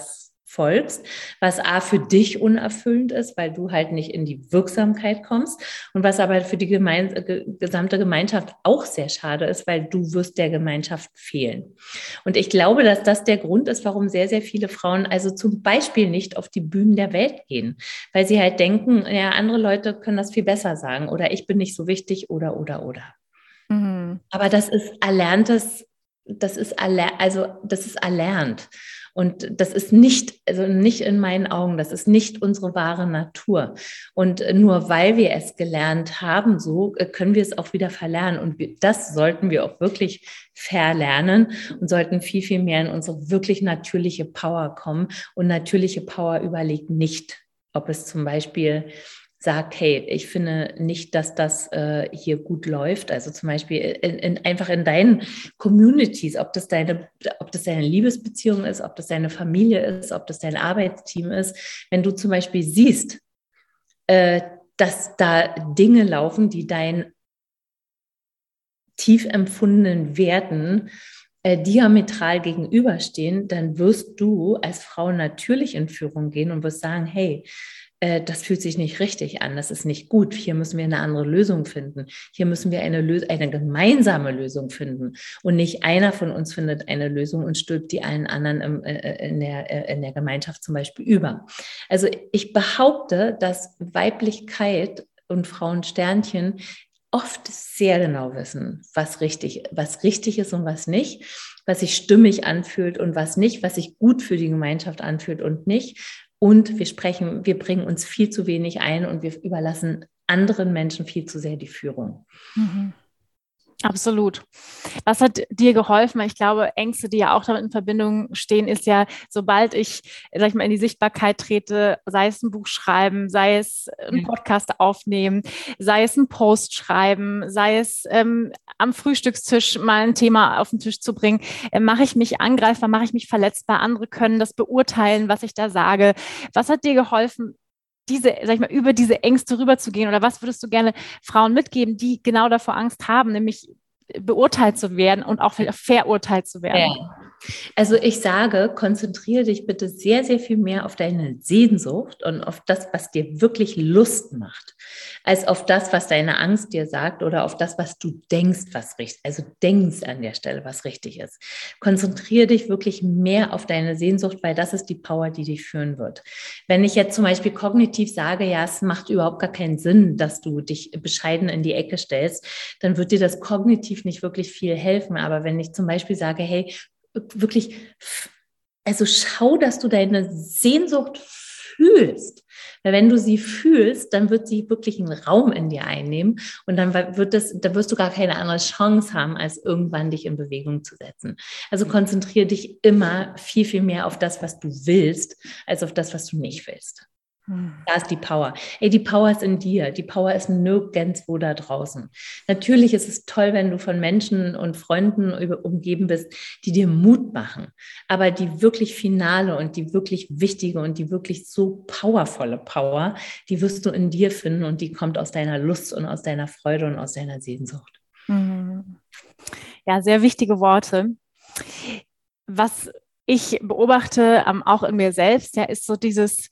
folgst, was A für dich unerfüllend ist, weil du halt nicht in die Wirksamkeit kommst und was aber für die Gemein gesamte Gemeinschaft auch sehr schade ist, weil du wirst der Gemeinschaft fehlen. Und ich glaube, dass das der Grund ist, warum sehr, sehr viele Frauen also zum Beispiel nicht auf die Bühnen der Welt gehen, weil sie halt denken, ja, andere Leute können das viel besser sagen oder ich bin nicht so wichtig oder, oder, oder. Mhm. Aber das ist erlerntes, das ist, erler also das ist erlernt. Und das ist nicht, also nicht in meinen Augen, das ist nicht unsere wahre Natur. Und nur weil wir es gelernt haben, so äh, können wir es auch wieder verlernen. Und das sollten wir auch wirklich verlernen und sollten viel, viel mehr in unsere wirklich natürliche Power kommen. Und natürliche Power überlegt nicht, ob es zum Beispiel sagt, hey, ich finde nicht, dass das äh, hier gut läuft. Also zum Beispiel in, in, einfach in deinen Communities, ob das deine, ob das deine Liebesbeziehung ist, ob das deine Familie ist, ob das dein Arbeitsteam ist. Wenn du zum Beispiel siehst, äh, dass da Dinge laufen, die deinen tief empfundenen Werten äh, diametral gegenüberstehen, dann wirst du als Frau natürlich in Führung gehen und wirst sagen, hey, äh, das fühlt sich nicht richtig an, das ist nicht gut, hier müssen wir eine andere Lösung finden, hier müssen wir eine, Lös eine gemeinsame Lösung finden. Und nicht einer von uns findet eine Lösung und stülpt die allen anderen im, äh, äh in, der, äh, in der Gemeinschaft zum Beispiel über. Also ich behaupte, dass Weiblichkeit und Frauensternchen oft sehr genau wissen, was richtig, was richtig ist und was nicht, was sich stimmig anfühlt und was nicht, was sich gut für die Gemeinschaft anfühlt und nicht, und wir sprechen, wir bringen uns viel zu wenig ein und wir überlassen anderen Menschen viel zu sehr die Führung. Mhm. Absolut. Was hat dir geholfen? Ich glaube, Ängste, die ja auch damit in Verbindung stehen, ist ja, sobald ich, sag ich mal, in die Sichtbarkeit trete, sei es ein Buch schreiben, sei es ein Podcast aufnehmen, sei es ein Post schreiben, sei es ähm, am Frühstückstisch mal ein Thema auf den Tisch zu bringen, äh, mache ich mich angreifbar, mache ich mich verletzbar. Andere können das beurteilen, was ich da sage. Was hat dir geholfen, diese, sag ich mal, über diese Ängste rüberzugehen? Oder was würdest du gerne Frauen mitgeben, die genau davor Angst haben, nämlich beurteilt zu werden und auch verurteilt zu werden? Ja. Also ich sage, konzentriere dich bitte sehr, sehr viel mehr auf deine Sehnsucht und auf das, was dir wirklich Lust macht, als auf das, was deine Angst dir sagt oder auf das, was du denkst, was richtig, also denkst an der Stelle, was richtig ist. Konzentriere dich wirklich mehr auf deine Sehnsucht, weil das ist die Power, die dich führen wird. Wenn ich jetzt zum Beispiel kognitiv sage, ja, es macht überhaupt gar keinen Sinn, dass du dich bescheiden in die Ecke stellst, dann wird dir das kognitiv nicht wirklich viel helfen. Aber wenn ich zum Beispiel sage, hey, wirklich, also schau, dass du deine Sehnsucht fühlst. Weil wenn du sie fühlst, dann wird sie wirklich einen Raum in dir einnehmen und dann wird das, da wirst du gar keine andere Chance haben, als irgendwann dich in Bewegung zu setzen. Also konzentriere dich immer viel, viel mehr auf das, was du willst, als auf das, was du nicht willst. Da ist die Power. Ey, die Power ist in dir. Die Power ist nirgendwo da draußen. Natürlich ist es toll, wenn du von Menschen und Freunden umgeben bist, die dir Mut machen. Aber die wirklich finale und die wirklich wichtige und die wirklich so powervolle Power, die wirst du in dir finden und die kommt aus deiner Lust und aus deiner Freude und aus deiner Sehnsucht. Mhm. Ja, sehr wichtige Worte. Was ich beobachte, auch in mir selbst, ja, ist so dieses,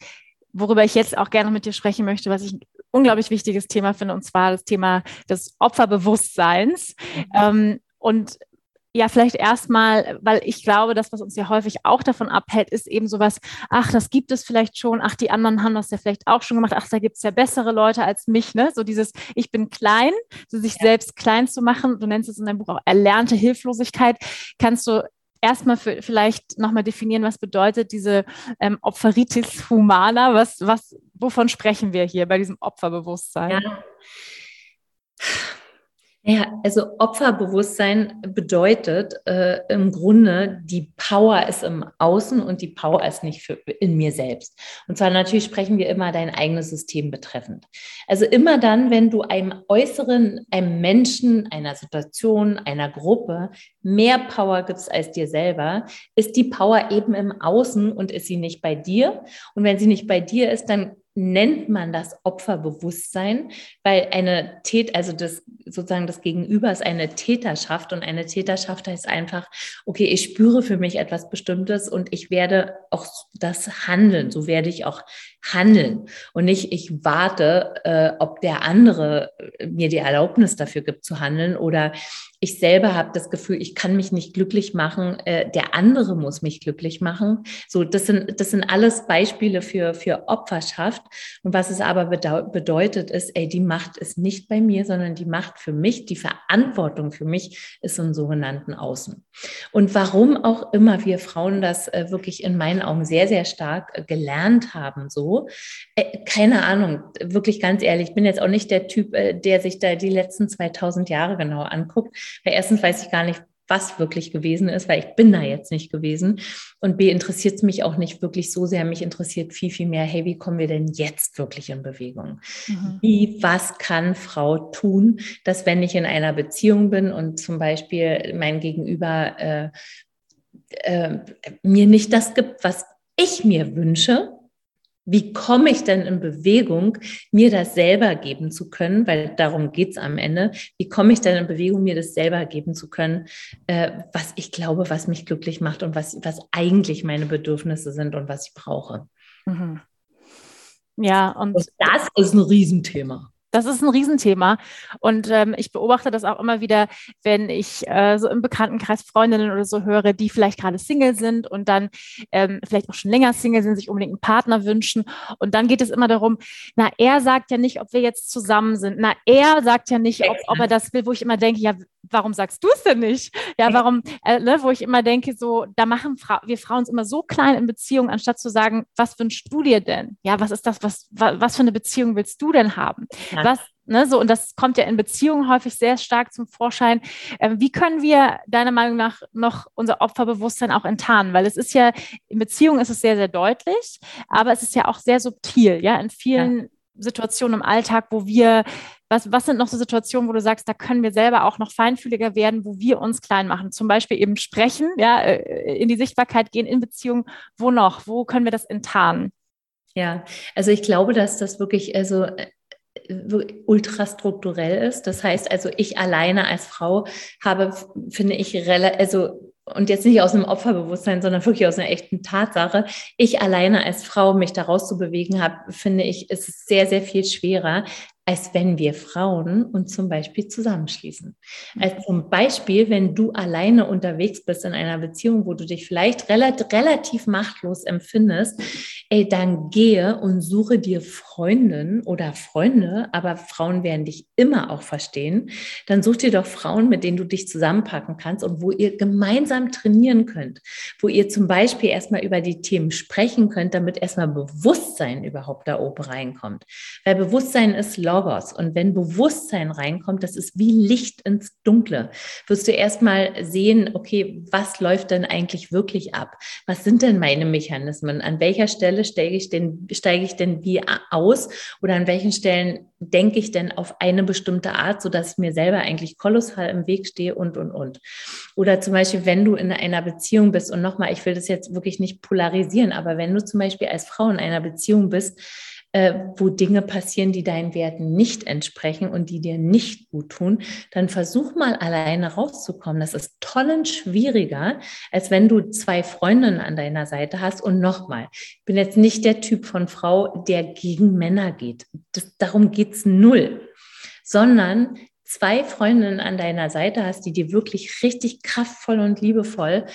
worüber ich jetzt auch gerne mit dir sprechen möchte, was ich ein unglaublich wichtiges Thema finde, und zwar das Thema des Opferbewusstseins. Mhm. Ähm, und ja, vielleicht erstmal, weil ich glaube, das, was uns ja häufig auch davon abhält, ist eben sowas, ach, das gibt es vielleicht schon, ach, die anderen haben das ja vielleicht auch schon gemacht, ach, da gibt es ja bessere Leute als mich, ne? So dieses, ich bin klein, so sich ja. selbst klein zu machen, du nennst es in deinem Buch auch erlernte Hilflosigkeit, kannst du erstmal vielleicht nochmal definieren, was bedeutet diese ähm, Opferitis humana? Was, was, wovon sprechen wir hier bei diesem Opferbewusstsein? Ja. Ja, also Opferbewusstsein bedeutet äh, im Grunde, die Power ist im Außen und die Power ist nicht für, in mir selbst. Und zwar natürlich sprechen wir immer dein eigenes System betreffend. Also immer dann, wenn du einem Äußeren, einem Menschen, einer Situation, einer Gruppe mehr Power gibst als dir selber, ist die Power eben im Außen und ist sie nicht bei dir. Und wenn sie nicht bei dir ist, dann nennt man das Opferbewusstsein, weil eine Tät, also das sozusagen das Gegenüber ist eine Täterschaft und eine Täterschaft heißt einfach, okay, ich spüre für mich etwas Bestimmtes und ich werde auch das handeln, so werde ich auch handeln und nicht ich warte, äh, ob der andere mir die Erlaubnis dafür gibt zu handeln oder ich selber habe das Gefühl, ich kann mich nicht glücklich machen, äh, der andere muss mich glücklich machen. So, das sind, das sind alles Beispiele für, für Opferschaft. Und was es aber bedeutet, ist, ey, die Macht ist nicht bei mir, sondern die Macht für mich, die Verantwortung für mich ist im sogenannten Außen. Und warum auch immer wir Frauen das äh, wirklich in meinen Augen sehr, sehr stark äh, gelernt haben, so, äh, keine Ahnung, wirklich ganz ehrlich, ich bin jetzt auch nicht der Typ, äh, der sich da die letzten 2000 Jahre genau anguckt. Weil erstens weiß ich gar nicht, was wirklich gewesen ist, weil ich bin da jetzt nicht gewesen. Und B interessiert es mich auch nicht wirklich so sehr. Mich interessiert viel, viel mehr, hey, wie kommen wir denn jetzt wirklich in Bewegung? Mhm. Wie, was kann Frau tun, dass wenn ich in einer Beziehung bin und zum Beispiel mein Gegenüber äh, äh, mir nicht das gibt, was ich mir wünsche, wie komme ich denn in Bewegung, mir das selber geben zu können, weil darum geht's am Ende. Wie komme ich denn in Bewegung, mir das selber geben zu können, äh, was ich glaube, was mich glücklich macht und was, was eigentlich meine Bedürfnisse sind und was ich brauche. Mhm. Ja, und, und das ist ein Riesenthema. Das ist ein Riesenthema. Und ähm, ich beobachte das auch immer wieder, wenn ich äh, so im Bekanntenkreis Freundinnen oder so höre, die vielleicht gerade Single sind und dann ähm, vielleicht auch schon länger Single sind, sich unbedingt einen Partner wünschen. Und dann geht es immer darum, na, er sagt ja nicht, ob wir jetzt zusammen sind. Na, er sagt ja nicht, ob, ob er das will, wo ich immer denke, ja, warum sagst du es denn nicht? Ja, warum, äh, ne, wo ich immer denke, so, da machen Fra wir Frauen uns immer so klein in Beziehungen, anstatt zu sagen, was wünschst du dir denn? Ja, was ist das, was, was, was für eine Beziehung willst du denn haben? Ja. Was, ne, so, und das kommt ja in Beziehungen häufig sehr stark zum Vorschein. Äh, wie können wir deiner Meinung nach noch unser Opferbewusstsein auch enttarnen? Weil es ist ja, in Beziehungen ist es sehr, sehr deutlich, aber es ist ja auch sehr subtil, ja, in vielen ja. Situationen im Alltag, wo wir was, was sind noch so Situationen, wo du sagst, da können wir selber auch noch feinfühliger werden, wo wir uns klein machen? Zum Beispiel eben sprechen, ja, äh, in die Sichtbarkeit gehen, in Beziehungen. Wo noch? Wo können wir das enttarnen? Ja, also ich glaube, dass das wirklich also äh, ultrastrukturell ist. Das heißt also, ich alleine als Frau habe, finde ich, also und jetzt nicht aus einem Opferbewusstsein, sondern wirklich aus einer echten Tatsache, ich alleine als Frau mich daraus zu bewegen habe, finde ich, ist sehr, sehr viel schwerer, als wenn wir Frauen uns zum Beispiel zusammenschließen. Als zum Beispiel, wenn du alleine unterwegs bist in einer Beziehung, wo du dich vielleicht relativ, relativ machtlos empfindest, ey, dann gehe und suche dir Freundinnen oder Freunde, aber Frauen werden dich immer auch verstehen. Dann such dir doch Frauen, mit denen du dich zusammenpacken kannst und wo ihr gemeinsam trainieren könnt, wo ihr zum Beispiel erstmal über die Themen sprechen könnt, damit erstmal Bewusstsein überhaupt da oben reinkommt. Weil Bewusstsein ist laut Logos. Und wenn Bewusstsein reinkommt, das ist wie Licht ins Dunkle, wirst du erstmal sehen, okay, was läuft denn eigentlich wirklich ab? Was sind denn meine Mechanismen? An welcher Stelle steige ich denn, steige ich denn wie aus? Oder an welchen Stellen denke ich denn auf eine bestimmte Art, sodass ich mir selber eigentlich kolossal im Weg stehe und, und, und. Oder zum Beispiel, wenn du in einer Beziehung bist und nochmal, ich will das jetzt wirklich nicht polarisieren, aber wenn du zum Beispiel als Frau in einer Beziehung bist, wo Dinge passieren, die deinen Werten nicht entsprechen und die dir nicht gut tun, dann versuch mal alleine rauszukommen. Das ist tollend schwieriger, als wenn du zwei Freundinnen an deiner Seite hast. Und nochmal, ich bin jetzt nicht der Typ von Frau, der gegen Männer geht. Das, darum geht's null. Sondern zwei Freundinnen an deiner Seite hast, die dir wirklich richtig kraftvoll und liebevoll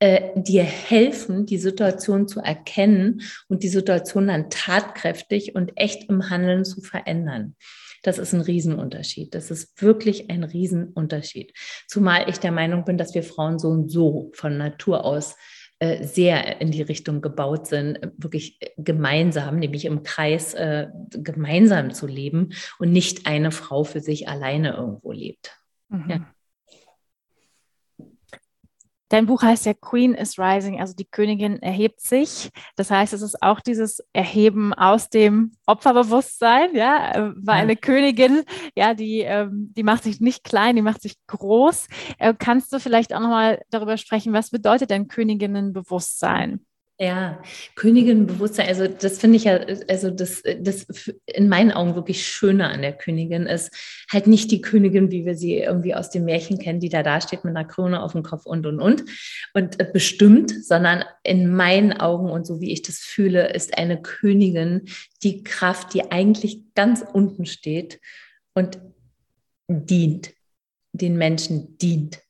äh, dir helfen, die Situation zu erkennen und die Situation dann tatkräftig und echt im Handeln zu verändern. Das ist ein Riesenunterschied. Das ist wirklich ein Riesenunterschied. Zumal ich der Meinung bin, dass wir Frauen so und so von Natur aus äh, sehr in die Richtung gebaut sind, wirklich gemeinsam, nämlich im Kreis äh, gemeinsam zu leben und nicht eine Frau für sich alleine irgendwo lebt. Mhm. Ja. Dein Buch heißt ja Queen is Rising, also die Königin erhebt sich. Das heißt, es ist auch dieses Erheben aus dem Opferbewusstsein, ja, äh, weil ja. eine Königin, ja, die, ähm, die macht sich nicht klein, die macht sich groß. Äh, kannst du vielleicht auch nochmal darüber sprechen, was bedeutet denn Königinnenbewusstsein? Ja, Königinbewusstsein, also das finde ich ja, also das, das in meinen Augen wirklich Schöne an der Königin ist halt nicht die Königin, wie wir sie irgendwie aus dem Märchen kennen, die da dasteht mit einer Krone auf dem Kopf und und und und bestimmt, sondern in meinen Augen und so wie ich das fühle, ist eine Königin die Kraft, die eigentlich ganz unten steht und dient, den Menschen dient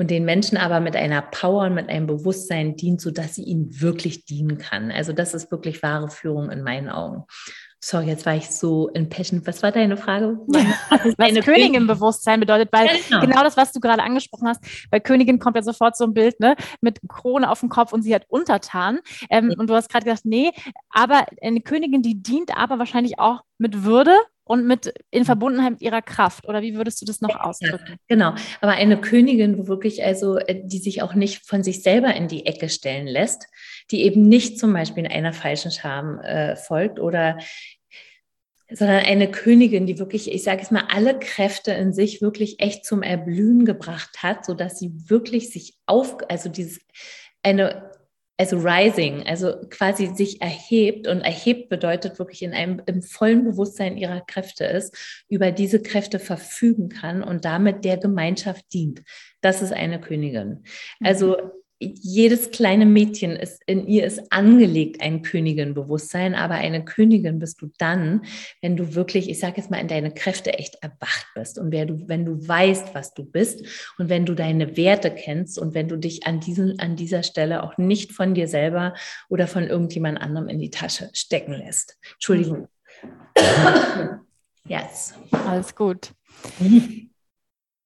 und den Menschen aber mit einer Power und mit einem Bewusstsein dient, sodass sie ihnen wirklich dienen kann. Also das ist wirklich wahre Führung in meinen Augen. Sorry, jetzt war ich so in Passion. Was war deine Frage? Was deine Königin-Bewusstsein bedeutet, weil ja, genau. genau. das, was du gerade angesprochen hast, bei Königin kommt ja sofort so ein Bild, ne, mit Krone auf dem Kopf und sie hat untertan. Ähm, ja. Und du hast gerade gesagt, nee, aber eine Königin, die dient aber wahrscheinlich auch mit Würde und mit in Verbundenheit mit ihrer Kraft? Oder wie würdest du das noch ausdrücken? genau, aber eine Königin, wo wirklich also, äh, die sich auch nicht von sich selber in die Ecke stellen lässt, die eben nicht zum Beispiel in einer falschen Scham äh, folgt oder sondern eine Königin, die wirklich, ich sage es mal, alle Kräfte in sich wirklich echt zum Erblühen gebracht hat, so dass sie wirklich sich auf, also dieses eine also rising, also quasi sich erhebt und erhebt bedeutet wirklich in einem im vollen Bewusstsein ihrer Kräfte ist, über diese Kräfte verfügen kann und damit der Gemeinschaft dient. Das ist eine Königin. Also mhm jedes kleine Mädchen ist, in ihr ist angelegt ein Königinbewusstsein, aber eine Königin bist du dann, wenn du wirklich, ich sage jetzt mal, in deine Kräfte echt erwacht bist und wer du, wenn du weißt, was du bist und wenn du deine Werte kennst und wenn du dich an, diesen, an dieser Stelle auch nicht von dir selber oder von irgendjemand anderem in die Tasche stecken lässt. Entschuldigung. yes. Alles gut.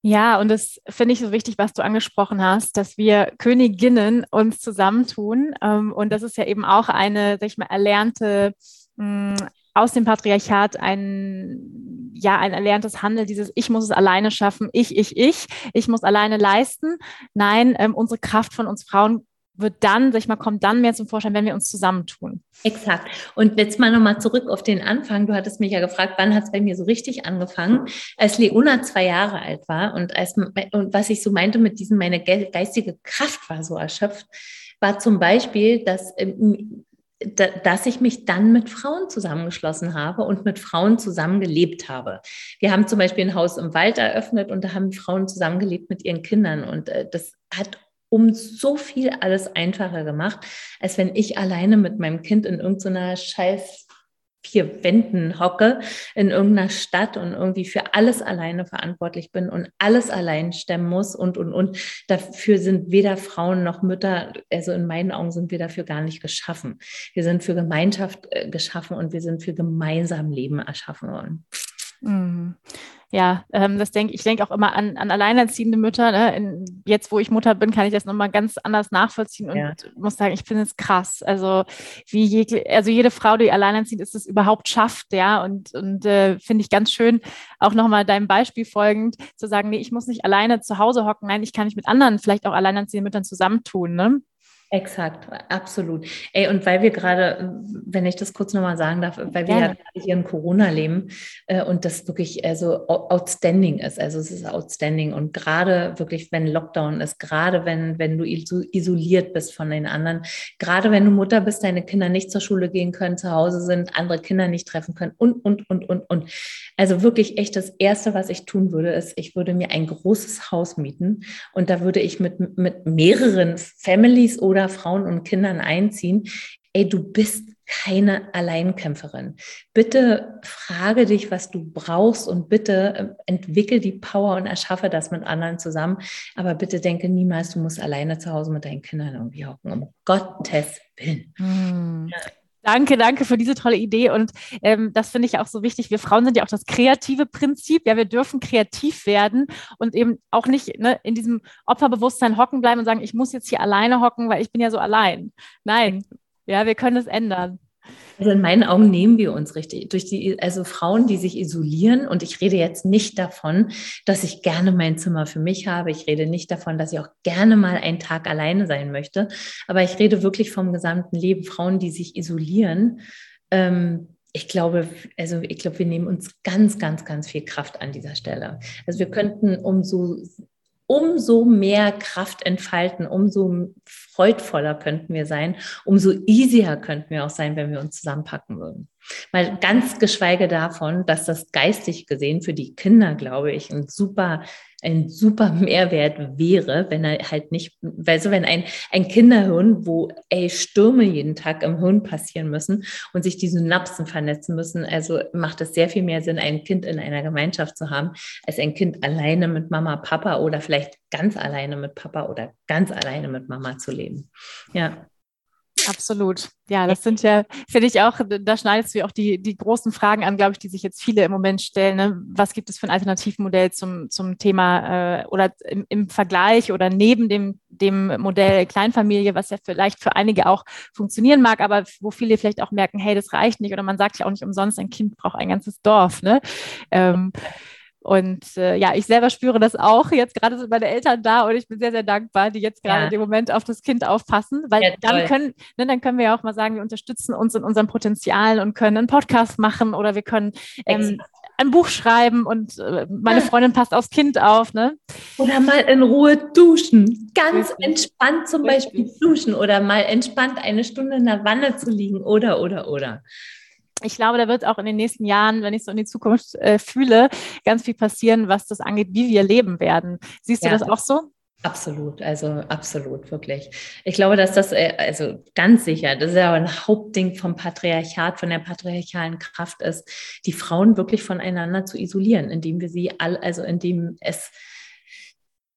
Ja, und das finde ich so wichtig, was du angesprochen hast, dass wir Königinnen uns zusammentun. Ähm, und das ist ja eben auch eine, sag ich mal, erlernte hm, aus dem Patriarchat ein, ja, ein erlerntes Handeln, dieses Ich muss es alleine schaffen, ich, ich, ich, ich muss alleine leisten. Nein, ähm, unsere Kraft von uns Frauen wird dann, sag ich mal, kommt dann mehr zum Vorschein, wenn wir uns zusammentun. Exakt. Und jetzt mal nochmal zurück auf den Anfang. Du hattest mich ja gefragt, wann hat es bei mir so richtig angefangen? Als Leona zwei Jahre alt war und als und was ich so meinte mit diesem, meine geistige Kraft war so erschöpft, war zum Beispiel, dass ähm, dass ich mich dann mit Frauen zusammengeschlossen habe und mit Frauen zusammengelebt habe. Wir haben zum Beispiel ein Haus im Wald eröffnet und da haben Frauen zusammengelebt mit ihren Kindern und äh, das hat um so viel alles einfacher gemacht, als wenn ich alleine mit meinem Kind in irgendeiner scheiß vier Wänden hocke in irgendeiner Stadt und irgendwie für alles alleine verantwortlich bin und alles allein stemmen muss und, und, und. Dafür sind weder Frauen noch Mütter, also in meinen Augen sind wir dafür gar nicht geschaffen. Wir sind für Gemeinschaft äh, geschaffen und wir sind für gemeinsam Leben erschaffen worden. Mhm ja, ähm, das denke ich denke auch immer an, an alleinerziehende Mütter. Ne? In, jetzt, wo ich Mutter bin, kann ich das nochmal ganz anders nachvollziehen und ja. muss sagen, ich finde es krass. Also wie je, also jede Frau, die alleinerziehend ist, es überhaupt schafft, ja. Und, und äh, finde ich ganz schön, auch nochmal deinem Beispiel folgend, zu sagen, nee, ich muss nicht alleine zu Hause hocken, nein, ich kann mich mit anderen, vielleicht auch alleinerziehenden Müttern zusammentun. Ne? Exakt, absolut. Ey, und weil wir gerade, wenn ich das kurz nochmal sagen darf, weil wir ja, ja hier in Corona leben äh, und das wirklich also outstanding ist. Also es ist outstanding. Und gerade wirklich, wenn Lockdown ist, gerade wenn, wenn du isoliert bist von den anderen, gerade wenn du Mutter bist, deine Kinder nicht zur Schule gehen können, zu Hause sind, andere Kinder nicht treffen können und, und, und, und, und. Also wirklich echt das Erste, was ich tun würde, ist, ich würde mir ein großes Haus mieten und da würde ich mit, mit mehreren Families oder oder Frauen und Kindern einziehen, ey, du bist keine Alleinkämpferin. Bitte frage dich, was du brauchst und bitte ähm, entwickel die Power und erschaffe das mit anderen zusammen. Aber bitte denke niemals, du musst alleine zu Hause mit deinen Kindern irgendwie hocken. Um Gottes Willen. Hm. Ja. Danke, danke für diese tolle Idee. Und ähm, das finde ich auch so wichtig. Wir Frauen sind ja auch das kreative Prinzip. Ja, wir dürfen kreativ werden und eben auch nicht ne, in diesem Opferbewusstsein hocken bleiben und sagen, ich muss jetzt hier alleine hocken, weil ich bin ja so allein. Nein, ja, wir können es ändern. Also in meinen Augen nehmen wir uns richtig durch die, also Frauen, die sich isolieren. Und ich rede jetzt nicht davon, dass ich gerne mein Zimmer für mich habe. Ich rede nicht davon, dass ich auch gerne mal einen Tag alleine sein möchte. Aber ich rede wirklich vom gesamten Leben. Frauen, die sich isolieren. Ähm, ich glaube, also ich glaube, wir nehmen uns ganz, ganz, ganz viel Kraft an dieser Stelle. Also wir könnten umso umso mehr Kraft entfalten, umso freudvoller könnten wir sein, umso easier könnten wir auch sein, wenn wir uns zusammenpacken würden. Mal ganz geschweige davon, dass das geistig gesehen für die Kinder, glaube ich, ein super ein super Mehrwert wäre, wenn er halt nicht, weil so wenn ein, ein Kinderhirn, wo ey, Stürme jeden Tag im Hirn passieren müssen und sich die Synapsen vernetzen müssen, also macht es sehr viel mehr Sinn, ein Kind in einer Gemeinschaft zu haben, als ein Kind alleine mit Mama, Papa oder vielleicht ganz alleine mit Papa oder ganz alleine mit Mama zu leben. Ja. Absolut. Ja, das sind ja, finde ich auch, da schneidest du ja auch die, die großen Fragen an, glaube ich, die sich jetzt viele im Moment stellen. Ne? Was gibt es für ein Alternativmodell zum, zum Thema äh, oder im, im Vergleich oder neben dem, dem Modell Kleinfamilie, was ja vielleicht für einige auch funktionieren mag, aber wo viele vielleicht auch merken, hey, das reicht nicht oder man sagt ja auch nicht umsonst, ein Kind braucht ein ganzes Dorf. Ne? Ähm, und äh, ja, ich selber spüre das auch. Jetzt gerade sind meine Eltern da und ich bin sehr, sehr dankbar, die jetzt gerade ja. in dem Moment auf das Kind aufpassen, weil ja, dann können, ne, dann können wir ja auch mal sagen, wir unterstützen uns in unseren Potenzialen und können einen Podcast machen oder wir können ähm, ein Buch schreiben und äh, meine Freundin passt aufs Kind auf, ne? Oder mal in Ruhe duschen. Ganz Richtig. entspannt zum Richtig. Beispiel duschen oder mal entspannt eine Stunde in der Wanne zu liegen oder, oder, oder ich glaube, da wird auch in den nächsten Jahren, wenn ich so in die Zukunft äh, fühle, ganz viel passieren, was das angeht, wie wir leben werden. Siehst ja. du das auch so? Absolut, also absolut, wirklich. Ich glaube, dass das, äh, also ganz sicher, das ist ja ein Hauptding vom Patriarchat, von der patriarchalen Kraft ist, die Frauen wirklich voneinander zu isolieren, indem wir sie all, also indem es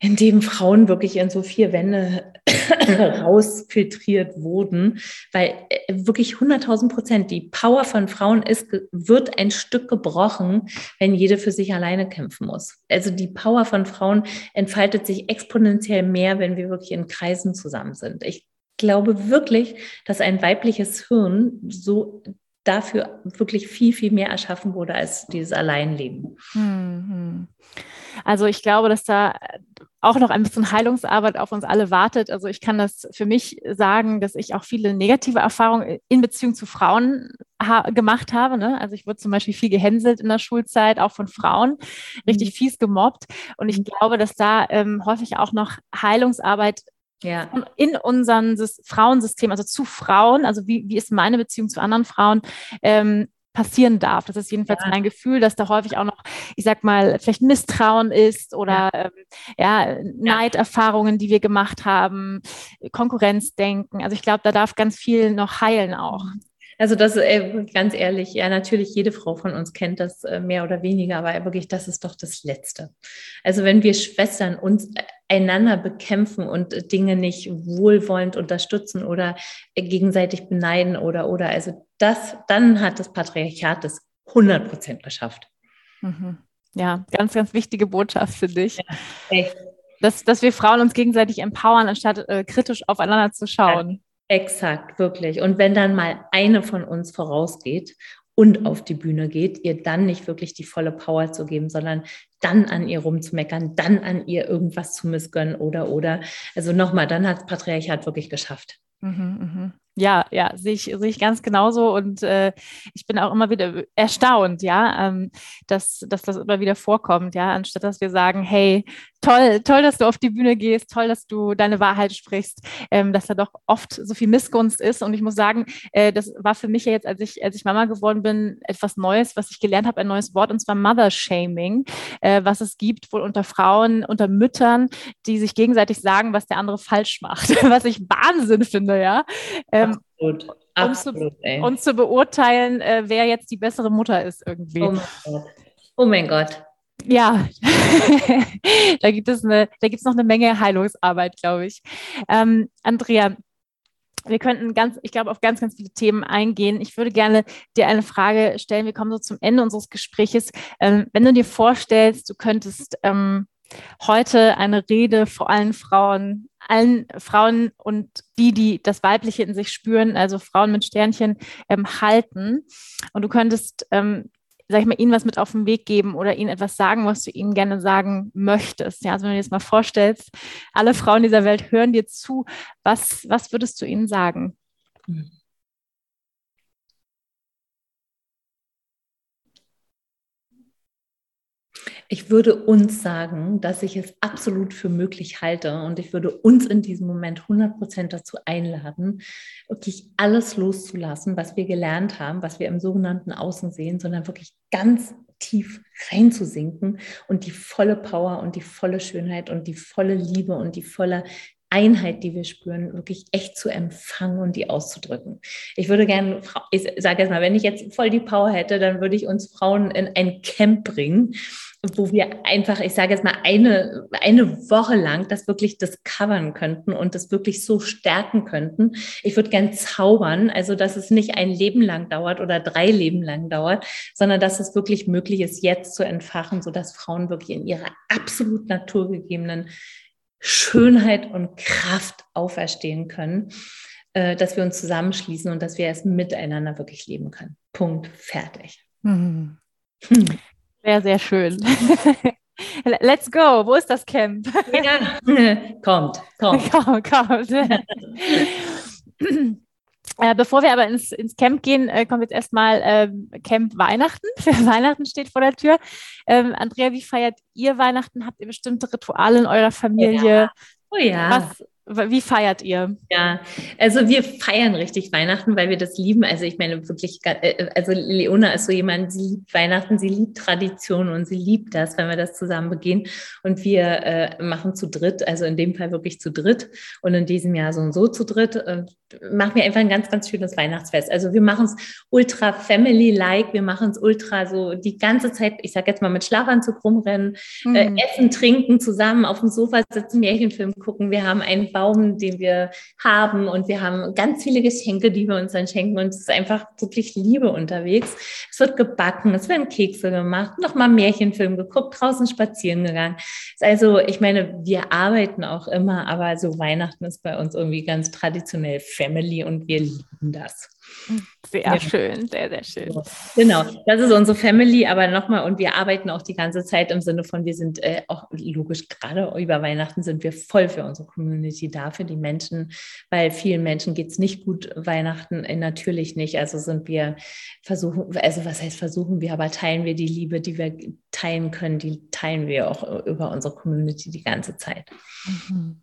in dem Frauen wirklich in so vier Wände rausfiltriert wurden, weil äh, wirklich 100.000 Prozent die Power von Frauen ist, wird ein Stück gebrochen, wenn jede für sich alleine kämpfen muss. Also die Power von Frauen entfaltet sich exponentiell mehr, wenn wir wirklich in Kreisen zusammen sind. Ich glaube wirklich, dass ein weibliches Hirn so dafür wirklich viel, viel mehr erschaffen wurde als dieses Alleinleben. Mhm. Also ich glaube, dass da auch noch ein bisschen Heilungsarbeit auf uns alle wartet. Also ich kann das für mich sagen, dass ich auch viele negative Erfahrungen in Beziehung zu Frauen ha gemacht habe. Ne? Also ich wurde zum Beispiel viel gehänselt in der Schulzeit, auch von Frauen, richtig mhm. fies gemobbt. Und ich mhm. glaube, dass da ähm, häufig auch noch Heilungsarbeit ja. in unserem Frauensystem, also zu Frauen, also wie, wie ist meine Beziehung zu anderen Frauen, ähm, passieren darf. Das ist jedenfalls ja. mein Gefühl, dass da häufig auch noch, ich sag mal, vielleicht Misstrauen ist oder ja, ähm, ja Neiderfahrungen, die wir gemacht haben, Konkurrenzdenken. Also ich glaube, da darf ganz viel noch heilen auch. Also das, äh, ganz ehrlich, ja, natürlich, jede Frau von uns kennt das äh, mehr oder weniger, aber wirklich, das ist doch das Letzte. Also wenn wir Schwestern uns äh, einander bekämpfen und Dinge nicht wohlwollend unterstützen oder gegenseitig beneiden oder, oder, also das, dann hat das Patriarchat das 100 Prozent geschafft. Mhm. Ja, ganz, ganz wichtige Botschaft für dich. Ja, echt. Dass, dass wir Frauen uns gegenseitig empowern, anstatt äh, kritisch aufeinander zu schauen. Ja. Exakt, wirklich. Und wenn dann mal eine von uns vorausgeht und auf die Bühne geht, ihr dann nicht wirklich die volle Power zu geben, sondern dann an ihr rumzumeckern, dann an ihr irgendwas zu missgönnen oder oder. Also nochmal, dann hat Patriarchat wirklich geschafft. Mhm, mh. Ja, ja, sehe ich, sehe ich ganz genauso und äh, ich bin auch immer wieder erstaunt, ja, ähm, dass, dass das immer wieder vorkommt, ja, anstatt dass wir sagen, hey, toll, toll, dass du auf die Bühne gehst, toll, dass du deine Wahrheit sprichst, ähm, dass da doch oft so viel Missgunst ist und ich muss sagen, äh, das war für mich ja jetzt, als ich, als ich Mama geworden bin, etwas Neues, was ich gelernt habe, ein neues Wort und zwar Mother Shaming, äh, was es gibt wohl unter Frauen, unter Müttern, die sich gegenseitig sagen, was der andere falsch macht, was ich Wahnsinn finde, ja. Ähm, Absolut. Absolut, um, zu, um zu beurteilen, äh, wer jetzt die bessere Mutter ist irgendwie. Oh mein Gott. Oh mein Gott. Ja, da gibt es eine, da gibt noch eine Menge Heilungsarbeit, glaube ich. Ähm, Andrea, wir könnten ganz, ich glaube, auf ganz, ganz viele Themen eingehen. Ich würde gerne dir eine Frage stellen. Wir kommen so zum Ende unseres Gespräches. Ähm, wenn du dir vorstellst, du könntest ähm, heute eine Rede vor allen Frauen, allen Frauen und die, die das Weibliche in sich spüren, also Frauen mit Sternchen, ähm, halten. Und du könntest, ähm, sag ich mal, ihnen was mit auf den Weg geben oder ihnen etwas sagen, was du ihnen gerne sagen möchtest. Ja, also wenn du dir das mal vorstellst, alle Frauen dieser Welt hören dir zu, was, was würdest du ihnen sagen? Ich würde uns sagen, dass ich es absolut für möglich halte und ich würde uns in diesem Moment 100 Prozent dazu einladen, wirklich alles loszulassen, was wir gelernt haben, was wir im sogenannten Außen sehen, sondern wirklich ganz tief reinzusinken und die volle Power und die volle Schönheit und die volle Liebe und die volle Einheit, die wir spüren, wirklich echt zu empfangen und die auszudrücken. Ich würde gerne, ich sage jetzt mal, wenn ich jetzt voll die Power hätte, dann würde ich uns Frauen in ein Camp bringen, wo wir einfach, ich sage jetzt mal, eine, eine Woche lang das wirklich discovern könnten und das wirklich so stärken könnten. Ich würde gern zaubern, also dass es nicht ein Leben lang dauert oder drei Leben lang dauert, sondern dass es wirklich möglich ist, jetzt zu entfachen, sodass Frauen wirklich in ihrer absolut naturgegebenen Schönheit und Kraft auferstehen können, äh, dass wir uns zusammenschließen und dass wir es miteinander wirklich leben können. Punkt, fertig. Hm. Sehr, sehr schön. Let's go. Wo ist das Camp? Ja. kommt, kommt. kommt, kommt. Äh, bevor wir aber ins, ins Camp gehen, äh, kommt jetzt erstmal ähm, Camp Weihnachten. Weihnachten steht vor der Tür. Ähm, Andrea, wie feiert ihr Weihnachten? Habt ihr bestimmte Rituale in eurer Familie? Ja. Oh ja. Was, wie feiert ihr? Ja, also wir feiern richtig Weihnachten, weil wir das lieben. Also ich meine wirklich, äh, also Leona ist so jemand, sie liebt Weihnachten, sie liebt Tradition und sie liebt das, wenn wir das zusammen begehen. Und wir äh, machen zu dritt, also in dem Fall wirklich zu dritt und in diesem Jahr so und so zu dritt, äh, machen wir einfach ein ganz, ganz schönes Weihnachtsfest. Also wir machen es ultra family-like, wir machen es ultra so die ganze Zeit, ich sag jetzt mal mit Schlafanzug rumrennen, mhm. äh, essen, trinken, zusammen auf dem Sofa sitzen, Märchenfilm gucken. Wir haben einen Baum, den wir haben und wir haben ganz viele Geschenke, die wir uns dann schenken und es ist einfach wirklich Liebe unterwegs. Es wird gebacken, es werden Kekse gemacht, nochmal Märchenfilm geguckt, draußen spazieren gegangen. Also ich meine, wir arbeiten auch immer, aber so Weihnachten ist bei uns irgendwie ganz traditionell Family und wir lieben das. Sehr ja. schön, sehr, sehr schön. Genau, das ist unsere Family, aber nochmal, und wir arbeiten auch die ganze Zeit im Sinne von, wir sind äh, auch logisch, gerade über Weihnachten sind wir voll für unsere Community da, für die Menschen, weil vielen Menschen geht es nicht gut Weihnachten, äh, natürlich nicht. Also sind wir versuchen, also was heißt versuchen wir, aber teilen wir die Liebe, die wir teilen können, die teilen wir auch über unsere Community die ganze Zeit. Mhm.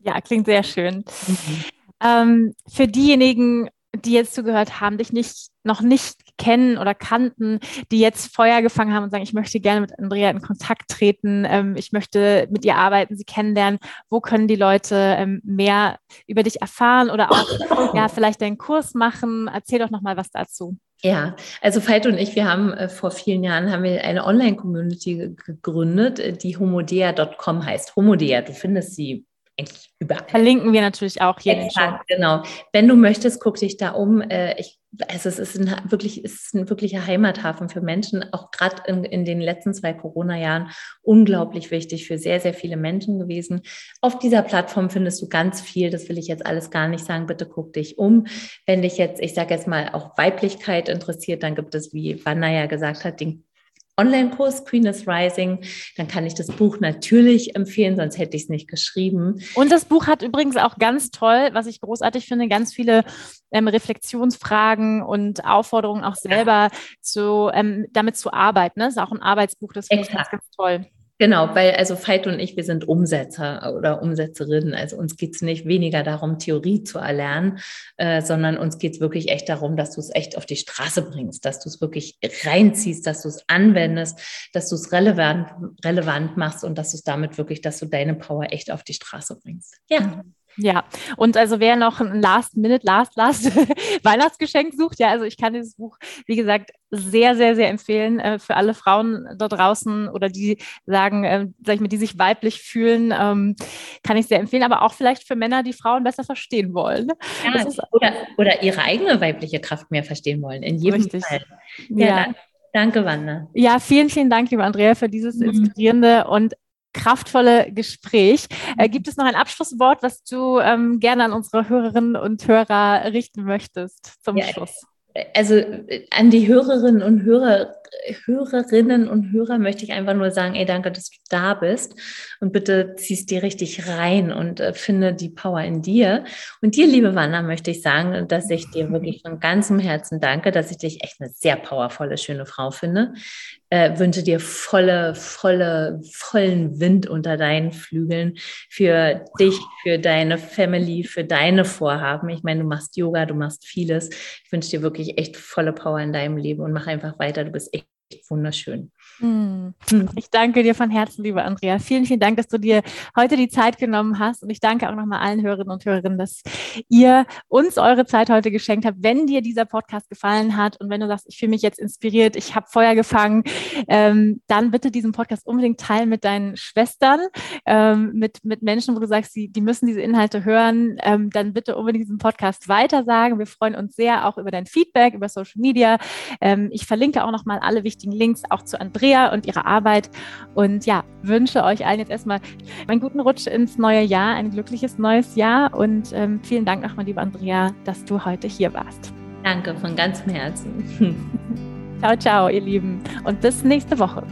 Ja, klingt sehr schön. Mhm. Ähm, für diejenigen, die jetzt zugehört haben, dich nicht, noch nicht kennen oder kannten, die jetzt Feuer gefangen haben und sagen, ich möchte gerne mit Andrea in Kontakt treten, ähm, ich möchte mit ihr arbeiten, sie kennenlernen. Wo können die Leute ähm, mehr über dich erfahren oder auch ja, vielleicht deinen Kurs machen? Erzähl doch nochmal was dazu. Ja, also Veit und ich, wir haben äh, vor vielen Jahren haben wir eine Online-Community gegründet, äh, die homodea.com heißt. Homodea, du findest sie eigentlich überall. Verlinken wir natürlich auch hier. Exakt, genau. Wenn du möchtest, guck dich da um. Äh, ich, also es ist ein, wirklich, ist ein wirklicher Heimathafen für Menschen, auch gerade in, in den letzten zwei Corona-Jahren unglaublich wichtig für sehr, sehr viele Menschen gewesen. Auf dieser Plattform findest du ganz viel, das will ich jetzt alles gar nicht sagen, bitte guck dich um. Wenn dich jetzt, ich sage jetzt mal, auch Weiblichkeit interessiert, dann gibt es, wie Wanna ja gesagt hat, den Online-Kurs Queen is Rising, dann kann ich das Buch natürlich empfehlen, sonst hätte ich es nicht geschrieben. Und das Buch hat übrigens auch ganz toll, was ich großartig finde, ganz viele ähm, Reflexionsfragen und Aufforderungen auch selber zu, ähm, damit zu arbeiten. Das ist auch ein Arbeitsbuch, das finde ich ganz, ganz toll. Genau, weil also Veit und ich, wir sind Umsetzer oder Umsetzerinnen. Also uns geht es nicht weniger darum, Theorie zu erlernen, äh, sondern uns geht es wirklich echt darum, dass du es echt auf die Straße bringst, dass du es wirklich reinziehst, dass du es anwendest, dass du es relevant, relevant machst und dass du es damit wirklich, dass du deine Power echt auf die Straße bringst. Ja. Ja, und also wer noch ein Last-Minute, Last, Last Weihnachtsgeschenk sucht, ja, also ich kann dieses Buch, wie gesagt, sehr, sehr, sehr empfehlen äh, für alle Frauen da draußen oder die sagen, äh, sag ich mal, die sich weiblich fühlen, ähm, kann ich sehr empfehlen, aber auch vielleicht für Männer, die Frauen besser verstehen wollen. Ja, ist, oder, oder ihre eigene weibliche Kraft mehr verstehen wollen, in jedem richtig. Fall. Ja, ja. Danke, Wanda. Ja, vielen, vielen Dank, liebe Andrea, für dieses mhm. inspirierende und kraftvolle Gespräch. Äh, gibt es noch ein Abschlusswort, was du ähm, gerne an unsere Hörerinnen und Hörer richten möchtest zum ja, Schluss? Also äh, an die Hörerinnen und Hörer Hörerinnen und Hörer möchte ich einfach nur sagen, ey, danke, dass du da bist und bitte ziehst dir richtig rein und äh, finde die Power in dir. Und dir, liebe Wanna, möchte ich sagen, dass ich dir wirklich von ganzem Herzen danke, dass ich dich echt eine sehr powervolle, schöne Frau finde. Äh, wünsche dir volle, volle, vollen Wind unter deinen Flügeln für dich, für deine Family, für deine Vorhaben. Ich meine, du machst Yoga, du machst vieles. Ich wünsche dir wirklich echt volle Power in deinem Leben und mach einfach weiter. Du bist echt wunderschön. Hm. Ich danke dir von Herzen, liebe Andrea. Vielen, vielen Dank, dass du dir heute die Zeit genommen hast. Und ich danke auch nochmal allen Hörerinnen und Hörerinnen, dass ihr uns eure Zeit heute geschenkt habt. Wenn dir dieser Podcast gefallen hat und wenn du sagst, ich fühle mich jetzt inspiriert, ich habe Feuer gefangen, ähm, dann bitte diesen Podcast unbedingt teilen mit deinen Schwestern, ähm, mit, mit Menschen, wo du sagst, die, die müssen diese Inhalte hören. Ähm, dann bitte unbedingt diesen Podcast weitersagen. Wir freuen uns sehr auch über dein Feedback, über Social Media. Ähm, ich verlinke auch nochmal alle wichtigen Links auch zu Andrea Andrea und ihre Arbeit. Und ja, wünsche euch allen jetzt erstmal einen guten Rutsch ins neue Jahr, ein glückliches neues Jahr. Und ähm, vielen Dank nochmal, liebe Andrea, dass du heute hier warst. Danke von ganzem Herzen. ciao, ciao, ihr Lieben. Und bis nächste Woche.